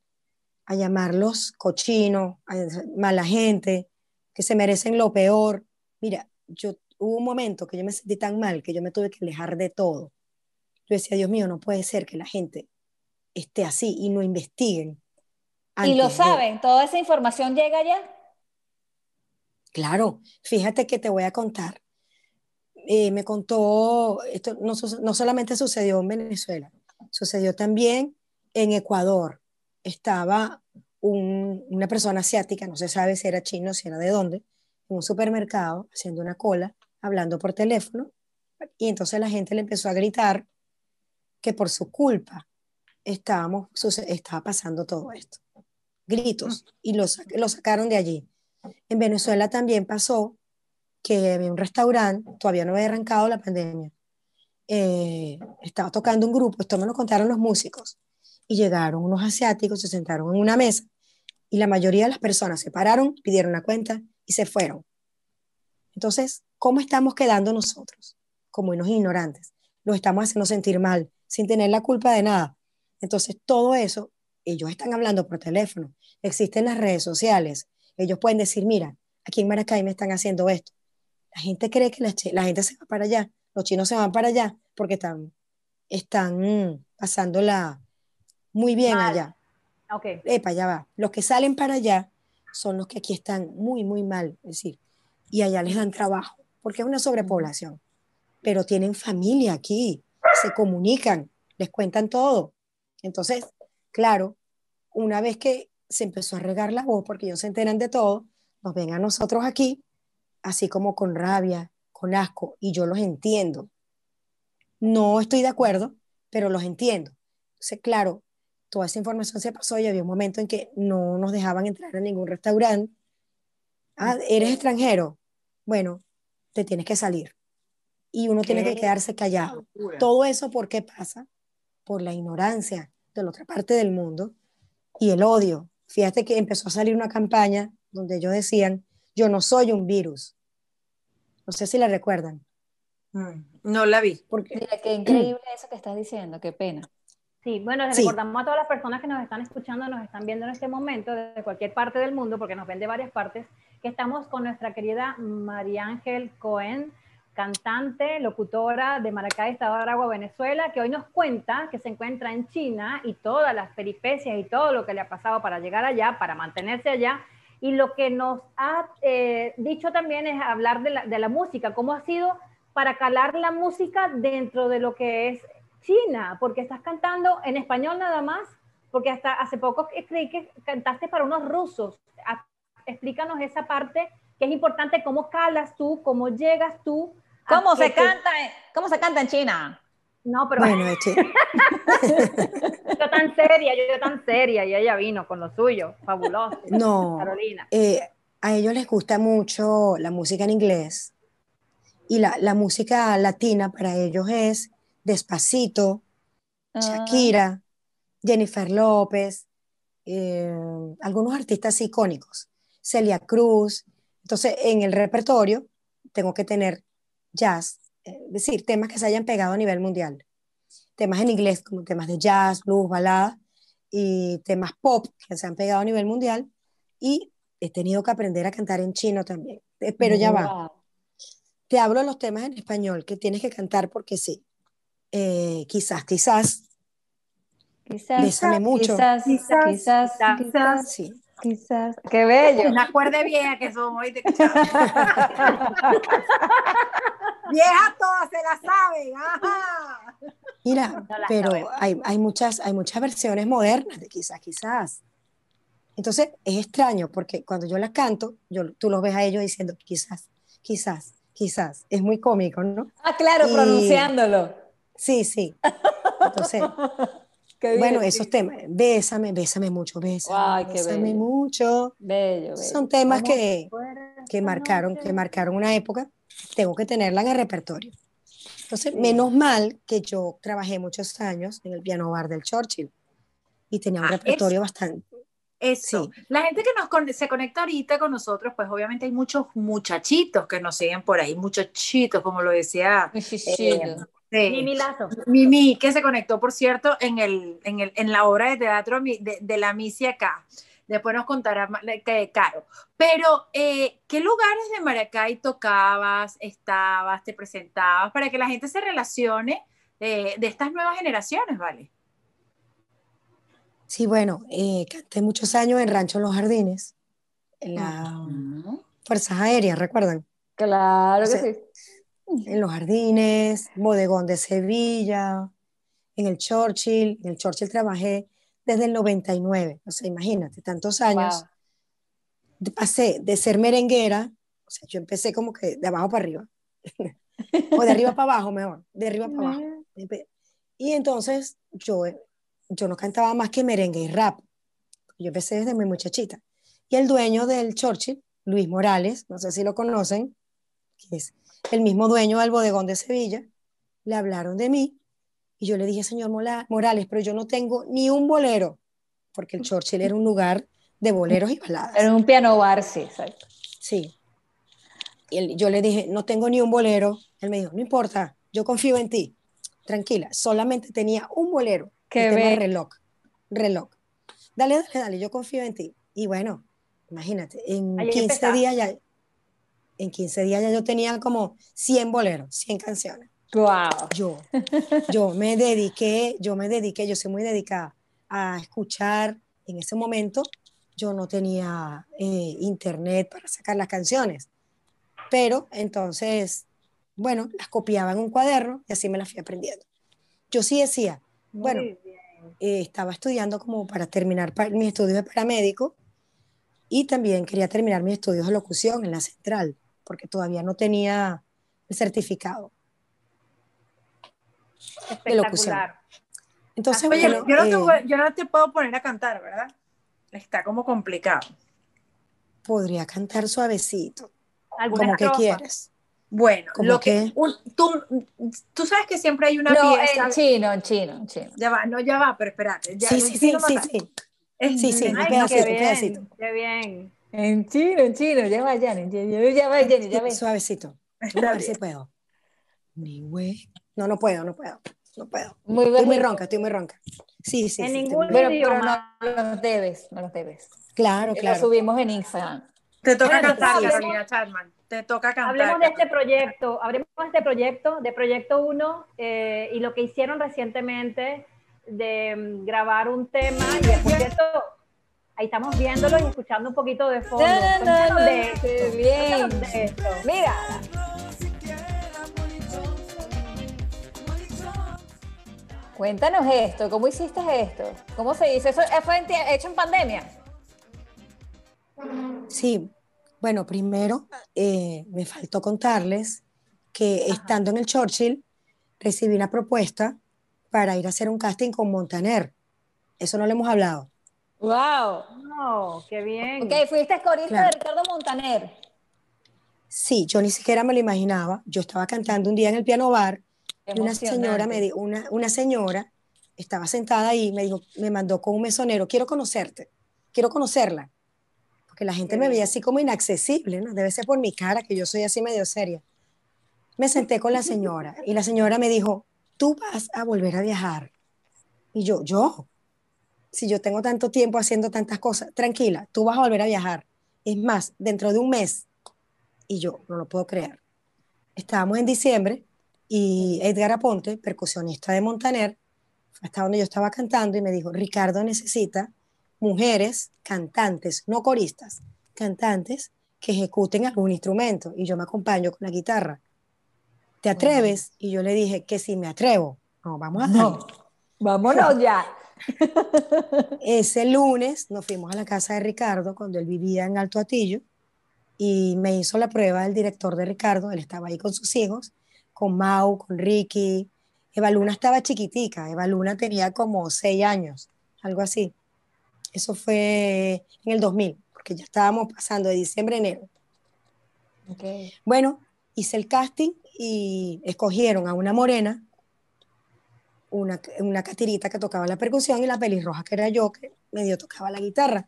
a llamarlos cochinos, a mala gente, que se merecen lo peor. Mira, yo hubo un momento que yo me sentí tan mal que yo me tuve que alejar de todo. Yo decía, Dios mío, no puede ser que la gente esté así y no investiguen. Y lo de- saben, toda esa información llega ya. Claro, fíjate que te voy a contar. Eh, me contó, esto no, solamente sucedió en Venezuela, sucedió también en Ecuador. estaba un- una persona asiática, no se sabe si era chino, si era de dónde, en un supermercado haciendo una cola, hablando por teléfono, y entonces la gente le empezó a gritar que por su culpa estábamos, estaba pasando todo esto. Gritos, y lo, lo sacaron de allí. En Venezuela también pasó que había un restaurante, todavía no había arrancado la pandemia, eh, estaba tocando un grupo, esto me lo contaron los músicos, y llegaron unos asiáticos, se sentaron en una mesa, y la mayoría de las personas se pararon, pidieron la cuenta y se fueron. Entonces, ¿cómo estamos quedando nosotros? Como unos ignorantes. Los estamos haciendo sentir mal, sin tener la culpa de nada. Entonces, todo eso, ellos están hablando por teléfono, existen las redes sociales, ellos pueden decir, mira, aquí en Maracay me están haciendo esto. La gente cree que la, la gente se va para allá, los chinos se van para allá porque están, están pasándola muy bien Mal. allá. Ok. Epa, allá va. Los que salen para allá son los que aquí están muy, muy mal, es decir, y allá les dan trabajo, porque es una sobrepoblación, pero tienen familia aquí, se comunican, les cuentan todo. Entonces, claro, una vez que se empezó a regar la voz, porque ellos se enteran de todo, nos ven a nosotros aquí, así como con rabia, con asco, y yo los entiendo. No estoy de acuerdo, pero los entiendo. Entonces, claro, toda esa información se pasó y había un momento en que no nos dejaban entrar a ningún restaurante. Ah, ¿eres extranjero? Bueno, te tienes que salir. Y uno tiene que quedarse callado. Todo eso, ¿por qué pasa? Por la ignorancia de la otra parte del mundo y el odio. Fíjate que empezó a salir una campaña donde ellos decían, yo no soy un virus. No sé si la recuerdan. Mm, No la vi. Porque, Mira, qué increíble eso que estás diciendo, qué pena. Sí, bueno, les Sí. recordamos a todas las personas que nos están escuchando, nos están viendo en este momento de cualquier parte del mundo, porque nos ven de varias partes, que estamos con nuestra querida María Ángel Cohen, cantante, locutora de Maracay, Estado de Aragua, Venezuela, que hoy nos cuenta que se encuentra en China y todas las peripecias y todo lo que le ha pasado para llegar allá, para mantenerse allá. Y lo que nos ha eh, dicho también es hablar de la, de la música, cómo ha sido para calar la música dentro de lo que es China, porque estás cantando en español nada más, porque hasta hace poco creí que cantaste para unos rusos. A- Explícanos esa parte que es importante, cómo calas tú, cómo llegas tú. ¿Cómo se te- canta, en- cómo se canta en China? No, pero bueno, este, yo tan seria, yo, yo tan seria, y ella vino con lo suyo, fabuloso. no, Carolina. eh, a ellos les gusta mucho la música en inglés y la, la música latina para ellos es Despacito, Ah, Shakira, Jennifer López, eh, algunos artistas icónicos, Celia Cruz. Entonces, en el repertorio tengo que tener jazz, eh, es decir, temas que se hayan pegado a nivel mundial. Temas en inglés como temas de jazz, blues, balada y temas pop que se han pegado a nivel mundial. Y he tenido que aprender a cantar en chino también. Eh, Pero ya va te hablo de los temas en español que tienes que cantar porque sí. Eh, quizás, quizás, Quizás, Bésame mucho. Quizás, Quizás, quizás, quizás, quizás. sí. quizás. Qué bello. Una cuerda vieja que somos. ¿oíste? Vieja todas se la saben. Ajá. Mira, No la pero hay, hay, muchas, hay muchas versiones modernas de quizás, quizás. Entonces es extraño porque cuando yo las canto, yo, tú los ves a ellos diciendo quizás, quizás, quizás. Es muy cómico, ¿no? Ah, claro, Y- pronunciándolo. Sí, sí. Entonces, Qué bueno, esos temas, bésame, bésame mucho, bésame, Ay, qué bésame bello. mucho. Bello, bello. Son temas ¿Cómo que, que marcaron, que marcaron una época, tengo que tenerla en el repertorio. Entonces, menos mal que yo trabajé muchos años en el piano bar del Churchill y tenía un Ah, repertorio bastante. Eso. La gente que nos con- se conecta ahorita con nosotros, pues obviamente hay muchos muchachitos que nos siguen por ahí, muchachitos, como lo decía Muy chichito. Mimi Lazo. Mimi, que se conectó, por cierto, en, el, en, el, en la obra de teatro de, de la Misi acá. Después nos contará que Caro. Pero, eh, ¿qué lugares de Maracay tocabas, estabas, te presentabas para que la gente se relacione eh, de estas nuevas generaciones, ¿vale? Sí, bueno, eh, canté muchos años en Rancho Los Jardines, en las Fuerzas Aéreas, ¿recuerdan? Claro que O sea, sí. En Los Jardines, Bodegón de Sevilla, en el Churchill. En el Churchill trabajé desde el 99. O sea, imagínate, tantos años. Wow. Pasé de ser merenguera, o sea, yo empecé como que de abajo para arriba. o de arriba para abajo, mejor. De arriba para abajo. Y entonces yo, yo no cantaba más que merengue y rap. Yo empecé desde muy muchachita. Y el dueño del Churchill, Luis Morales, no sé si lo conocen, que es el mismo dueño del bodegón de Sevilla, le hablaron de mí y yo le dije, señor Morales, pero yo no tengo ni un bolero, porque el Churchill era un lugar de boleros y baladas. Era un piano bar, sí, exacto. Sí. Y él- yo le dije, no tengo ni un bolero. Él me dijo, no importa, yo confío en ti. Tranquila, solamente tenía un bolero. Qué el tema reloj. Reloj. Dale, dale, dale, yo confío en ti. Y bueno, imagínate, en Ahí 15 empezaste. días ya, en 15 días ya yo tenía como 100 boleros, 100 canciones. Wow. Yo, yo me dediqué, yo me dediqué, yo soy muy dedicada a escuchar. En ese momento yo no tenía eh, internet para sacar las canciones, pero entonces, bueno, las copiaba en un cuaderno y así me las fui aprendiendo. Yo sí decía, bueno, Muy eh, estaba estudiando como para terminar pa- mis estudios de paramédico y también quería terminar mis estudios de locución en la central, porque todavía no tenía el certificado. de. Espectacular. Entonces, Oye, bueno, yo, no te, eh, yo no te puedo poner a cantar, ¿verdad? Está como complicado. podría cantar suavecito, ¿Alguna como que quieres. Bueno, ¿Cómo lo que, un- tú, tú sabes que siempre hay una No, pieza. en chino, en chino, en chino. Ya va, no, ya va, pero espérate. Ya, Sí, sí, sí, sí, sí. Es- Sí, sí, un pedacito, un pedacito. qué bien. En chino, en chino, ya va, Jenny, ya, ya va, Jenny, ya va. Suavecito. A ver si puedo. Ni güey. No, no puedo, no puedo. No puedo. Muy Estoy muy ronca, estoy muy ronca. Sí, sí. En sí, ningún Pero, pero no los debes, no los debes. Claro, Lo claro. subimos en Instagram. Te toca cantar, Carolina Chapman. Te toca cantar. Hablemos de este proyecto, hablemos de este proyecto, de Proyecto 1 eh, y lo que hicieron recientemente de mm, grabar un tema y por cierto, ahí estamos viéndolo y escuchando un poquito de fondo. No, no, no, no, de esto, qué bien. de esto. Mira. Cuéntanos esto, ¿cómo hiciste esto? ¿Cómo se dice? ¿Eso fue en hecho en pandemia? Sí, bueno, primero eh, me faltó contarles que estando en el Churchill recibí una propuesta para ir a hacer un casting con Montaner. Eso no le hemos hablado. ¡Wow! No, qué bien. Ok, fuiste corista Claro. de Ricardo Montaner. Sí, yo ni siquiera me lo imaginaba. Yo estaba cantando un día en el piano bar y una señora me di- una, una señora estaba sentada ahí y me dijo, me mandó con un mesonero, quiero conocerte, quiero conocerla. Porque la gente me veía así como inaccesible, ¿no? Debe ser por mi cara, que yo soy así medio seria. Me senté con la señora y la señora me dijo, tú vas a volver a viajar. Y yo, yo, si yo tengo tanto tiempo haciendo tantas cosas, tranquila, tú vas a volver a viajar. Es más, dentro de un mes. Y yo, no lo puedo creer. Estábamos en diciembre y Edgar Aponte, percusionista de Montaner, hasta donde yo estaba cantando y me dijo, Ricardo necesita mujeres cantantes, no coristas, cantantes que ejecuten algún instrumento y yo me acompaño con la guitarra. ¿Te atreves? Y yo le dije que si me atrevo. No, vamos a No. darle. Vámonos ya. Ese lunes nos fuimos a la casa de Ricardo cuando él vivía en Alto Atillo y me hizo la prueba el director de Ricardo, él estaba ahí con sus hijos, con Mau, con Ricky. Eva Luna estaba chiquitica, Eva Luna tenía como seis años, algo así. Eso fue en el 2000, porque ya estábamos pasando de diciembre a enero. Okay. Bueno, hice el casting y escogieron a una morena, una, una catirita que tocaba la percusión y la pelirroja que era yo, que medio tocaba la guitarra.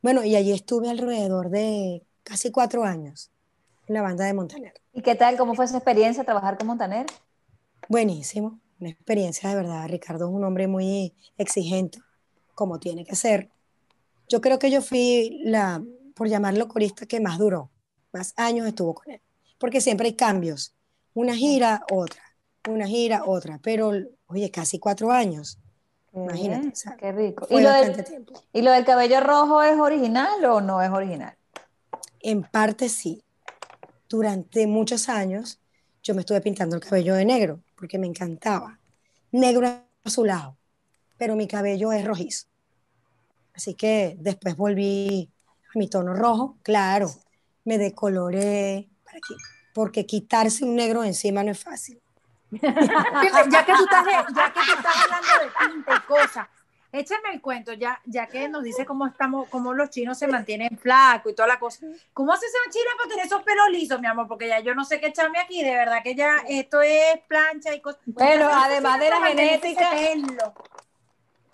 Bueno, y allí estuve alrededor de casi cuatro años en la banda de Montaner. ¿Y qué tal? ¿Cómo fue esa experiencia trabajar con Montaner? Buenísimo, una experiencia de verdad. Ricardo es un hombre muy exigente, como tiene que ser. Yo creo que yo fui la, por llamarlo corista, que más duró, más años estuvo con él, porque siempre hay cambios. Una gira, otra, una gira, otra, pero oye, casi cuatro años. Imagínate, Bien, o sea, qué rico. ¿Y lo, del, tiempo. ¿Y lo del cabello rojo es original o no es original? En parte sí. Durante muchos años yo me estuve pintando el cabello de negro, porque me encantaba. Negro azulado, pero mi cabello es rojizo. Así que después volví a mi tono rojo, claro, me decoloré, para que- porque quitarse un negro encima no es fácil. ya que tú estás, ya que tú estás hablando de tinta y cosas, échame el cuento, ya, ya que nos dice cómo estamos, cómo los chinos se mantienen flacos y toda la cosa. ¿Cómo hace esa china para tener esos pelos lisos, mi amor? Porque ya yo no sé qué echarme aquí, de verdad que ya esto es plancha y cosas. Bueno, ¿Cómo hace además de la genética-?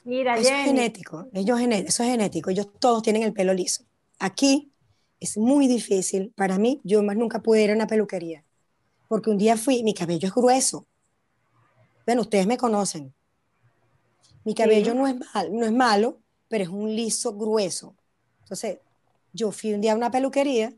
Mira, Eso es Jenny, genético, ellos eso es genético, ellos todos tienen el pelo liso. Aquí es muy difícil, para mí, yo más nunca pude ir a una peluquería, porque un día fui, mi cabello es grueso. Bueno, ustedes me conocen. Mi cabello no, es mal, no es malo, pero es un liso grueso. Entonces, yo fui un día a una peluquería.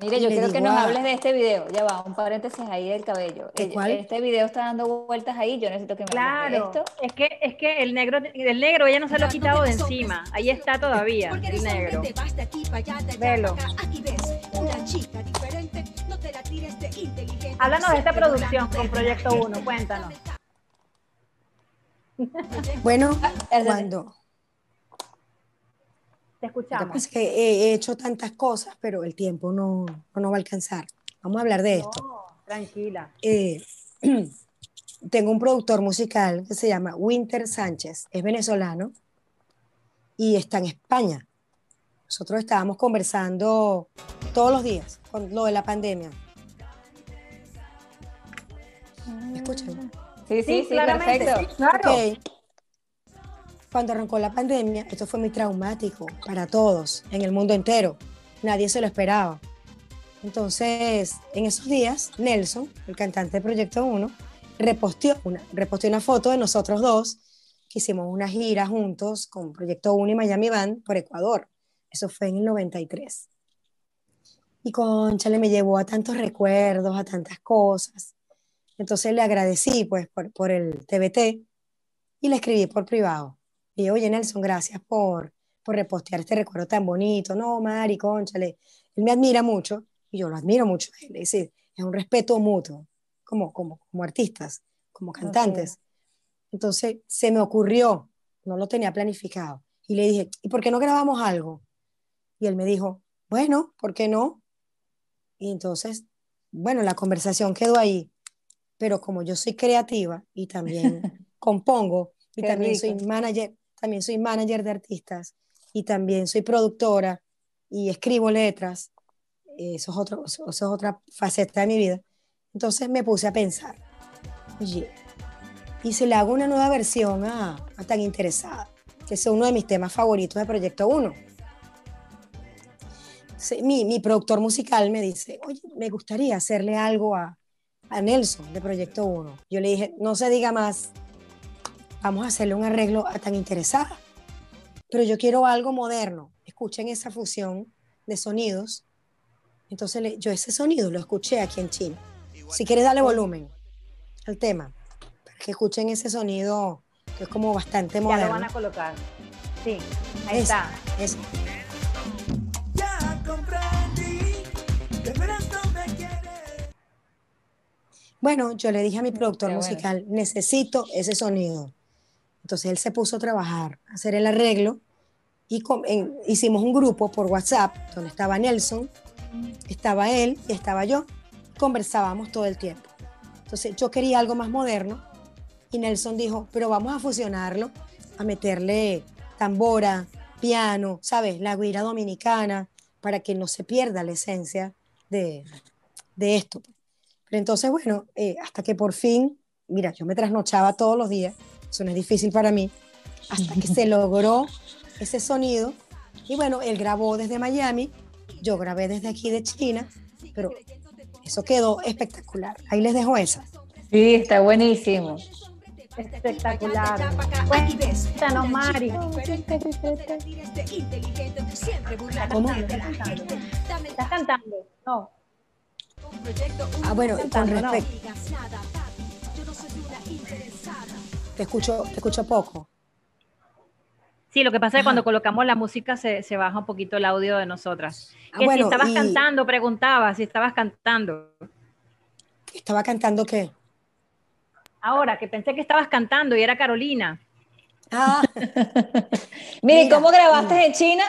Mire, yo quiero que nos a- hables de este video. Ya va, un paréntesis ahí del cabello. ¿De cuál? Este video está dando vueltas ahí. Yo necesito que me hables de claro, esto. es que, es que el negro, el negro ella no se lo ha quitado de encima, ahí está todavía, el negro. Velo. Háblanos de esta producción con Proyecto 1, cuéntanos. Bueno, de- cuando... Te Lo que escuchamos. pasa es que he, he hecho tantas cosas, pero el tiempo no, no nos va a alcanzar. Vamos a hablar de esto. No, tranquila. eh, tengo un productor musical que se llama Winter Sánchez, es venezolano y está en España. Nosotros estábamos conversando todos los días con lo de la pandemia. ¿Me escuchan? Sí, sí, Sí, sí, claramente. perfecto. Claro. Ok. Cuando arrancó la pandemia, esto fue muy traumático para todos, en el mundo entero. Nadie se lo esperaba. Entonces, en esos días, Nelson, el cantante de Proyecto 1, reposteó una, reposteó una foto de nosotros dos, que hicimos una gira juntos con Proyecto 1 y Miami Band por Ecuador. Eso fue en el 93. Y Conchale me llevó a tantos recuerdos, a tantas cosas. Entonces le agradecí pues por, por el TBT y le escribí por privado. Y oye Nelson, gracias por, por repostear este recuerdo tan bonito. No, Mari, conchale. Él me admira mucho y yo lo admiro mucho. Es decir, es un respeto mutuo, como, como, como artistas, como cantantes. Entonces se me ocurrió, no lo tenía planificado. Y le dije, ¿y por qué no grabamos algo? Y él me dijo, bueno, ¿por qué no? Y entonces, bueno, la conversación quedó ahí. Pero como yo soy creativa y también compongo y Qué también rico. soy manager, también soy manager de artistas y también soy productora y escribo letras, eso es, otro, eso es otra faceta de mi vida. Entonces me puse a pensar, oye, y si le hago una nueva versión a, a Tan Interesada, que es uno de mis temas favoritos de Proyecto 1. Sí, Mi, mi productor musical me dice, oye, me gustaría hacerle algo a, a Nelson de Proyecto 1. Yo le dije, no se diga más, vamos a hacerle un arreglo a Tan Interesada, pero yo quiero algo moderno. Escuchen esa fusión de sonidos. Entonces yo ese sonido lo escuché aquí en China. Si quieres darle volumen al tema, para que escuchen ese sonido que es como bastante Ya moderno. lo van a colocar. Sí, ahí está. Bueno, yo le dije a mi productor Qué bueno. musical, necesito ese sonido. Entonces él se puso a trabajar, a hacer el arreglo y en- hicimos un grupo por WhatsApp donde estaba Nelson, estaba él y estaba yo. Conversábamos todo el tiempo. Entonces yo quería algo más moderno y Nelson dijo, pero vamos a fusionarlo, a meterle tambora, piano, ¿sabes? La guira dominicana, para que no se pierda la esencia de, de esto. Pero entonces, bueno, eh, hasta que por fin, mira, yo me trasnochaba todos los días, es difícil para mí, hasta que se logró ese sonido. Y bueno, él grabó desde Miami, yo grabé desde aquí de China, pero eso quedó espectacular. Ahí les dejo esa. Sí, está buenísimo. Espectacular. Cuéntanos, Mari. ¿Cómo? ¿Estás cantando? No. Ah, bueno, con respecto, te escucho, te escucho poco. Sí, lo que pasa es que Ajá. cuando colocamos la música se, se baja un poquito el audio de nosotras. Ah, Que bueno, si estabas y- cantando, preguntaba si estabas cantando. Estaba cantando qué? Ahora, que pensé que estabas cantando y era Carolina. Ah, Mire, Mira, ¿cómo grabaste mira. en China?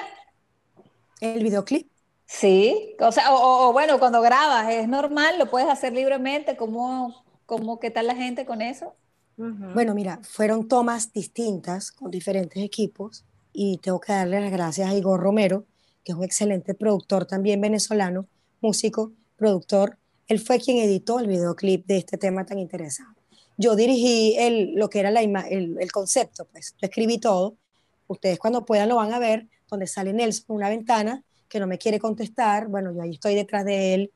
el videoclip. Sí, o sea, o, o- o bueno, cuando grabas, ¿es normal? ¿Lo puedes hacer libremente? ¿Cómo, cómo qué tal la gente con eso? Bueno, mira, fueron tomas distintas con diferentes equipos y tengo que darle las gracias a Igor Romero, que es un excelente productor también venezolano, músico, productor. Él fue quien editó el videoclip de este tema tan interesante. Yo dirigí el, lo que era la el, el concepto, pues yo escribí todo. Ustedes cuando puedan lo van a ver, donde sale Nelson en una ventana que no me quiere contestar. Bueno, yo ahí estoy detrás de él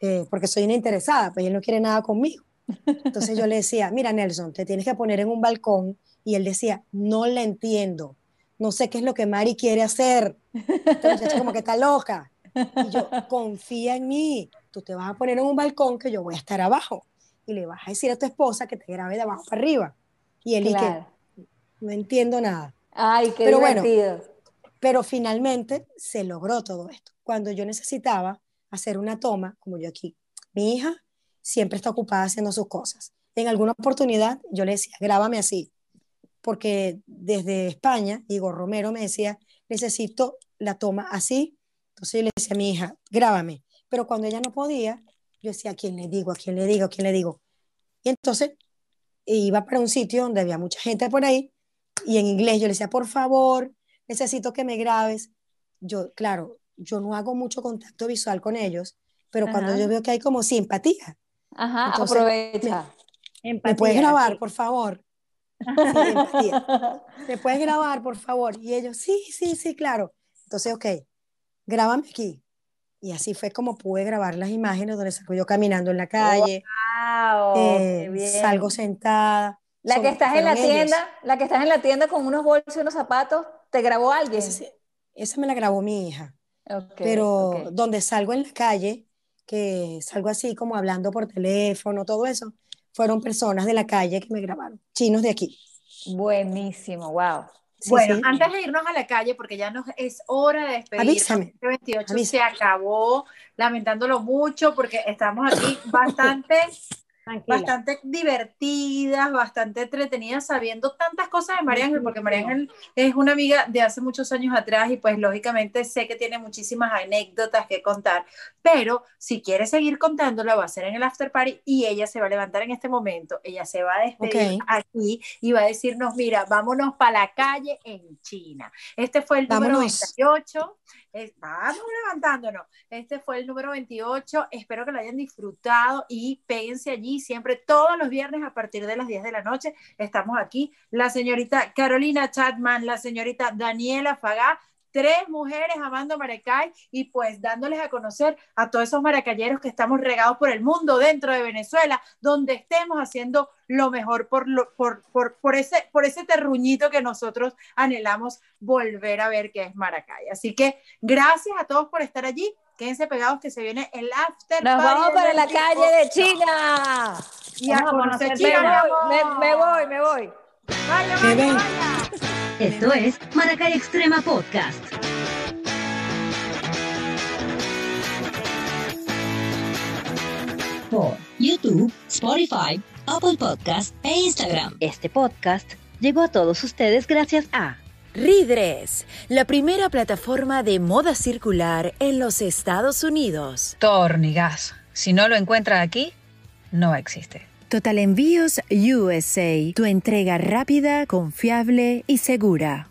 eh, porque soy una interesada, pues él no quiere nada conmigo. Entonces yo le decía, mira Nelson, te tienes que poner en un balcón. Y él decía, no la entiendo. No sé qué es lo que Mari quiere hacer. Muchacha como que está loca. Y yo, confía en mí. Tú te vas a poner en un balcón que yo voy a estar abajo. Y le vas a decir a tu esposa que te grabe de abajo para arriba. Y él y Claro. que no entiendo nada. Ay, qué Pero bueno, divertido. Pero finalmente se logró todo esto. Cuando yo necesitaba hacer una toma, como yo aquí, mi hija siempre está ocupada haciendo sus cosas. En alguna oportunidad yo le decía, grábame así, porque desde España, Igor Romero me decía, necesito la toma así. Entonces yo le decía a mi hija, grábame. Pero cuando ella no podía, yo decía, ¿a quién le digo? ¿A quién le digo? ¿A quién le digo? Y entonces iba para un sitio donde había mucha gente por ahí y en inglés yo le decía, por favor, necesito que me grabes. Yo, claro, yo no hago mucho contacto visual con ellos, pero cuando yo veo que hay como simpatía, Ajá, entonces, aprovecha. ¿me puedes grabar, por favor? Sí. ¿Me puedes grabar, por favor? Y ellos, sí, sí, sí, claro. Entonces, ok, grábame aquí. Y así fue como pude grabar las imágenes donde salgo yo caminando en la calle, Wow, eh, qué bien. salgo sentada. La que estás en la ellos. tienda, la que estás en la tienda con unos bolsos y unos zapatos, ¿te grabó alguien? Esa, sí- esa me la grabó mi hija. Ok, pero donde salgo en la calle, que salgo así como hablando por teléfono, todo eso, fueron personas de la calle que me grabaron, chinos de aquí. Buenísimo, wow. Sí, bueno, sí. antes de irnos a la calle, porque ya nos es hora de despedirnos, Avísame, este 28 avísame. se acabó, lamentándolo mucho, porque estamos aquí bastante, Tranquila. bastante divertidas, bastante entretenidas, sabiendo tantas cosas de María Ángel, porque María Ángel es una amiga de hace muchos años atrás y pues lógicamente sé que tiene muchísimas anécdotas que contar, pero si quiere seguir contándola va a ser en el after party y ella se va a levantar en este momento, ella se va a despedir aquí y va a decirnos, mira, vámonos para la calle en China. Este fue el número Vámonos. 28. Vamos levantándonos. Este fue el número 28. Espero que lo hayan disfrutado y péguense allí siempre todos los viernes a partir de las 10 de la noche. Estamos aquí. La señorita Carolina Chatman, la señorita Daniela Fagá, tres mujeres amando Maracay y pues dándoles a conocer a todos esos maracayeros que estamos regados por el mundo dentro de Venezuela, donde estemos haciendo lo mejor por, lo- por, por, por, ese, por ese terruñito que nosotros anhelamos volver a ver que es Maracay. Así que gracias a todos por estar allí. Quédense pegados que se viene el after. Nos party vamos para la 28. calle de China. Y a Vamos a conocer conocer China. Me me voy, me voy. Vaya, vaya. Esto es Maracay Extrema Podcast. Por YouTube, Spotify, Apple Podcast e Instagram. Este podcast llegó a todos ustedes gracias a Ridres, la primera plataforma de moda circular en los Estados Unidos. Tornigas. Si no lo encuentra aquí, no existe. Total Envíos USA, tu entrega rápida, confiable y segura.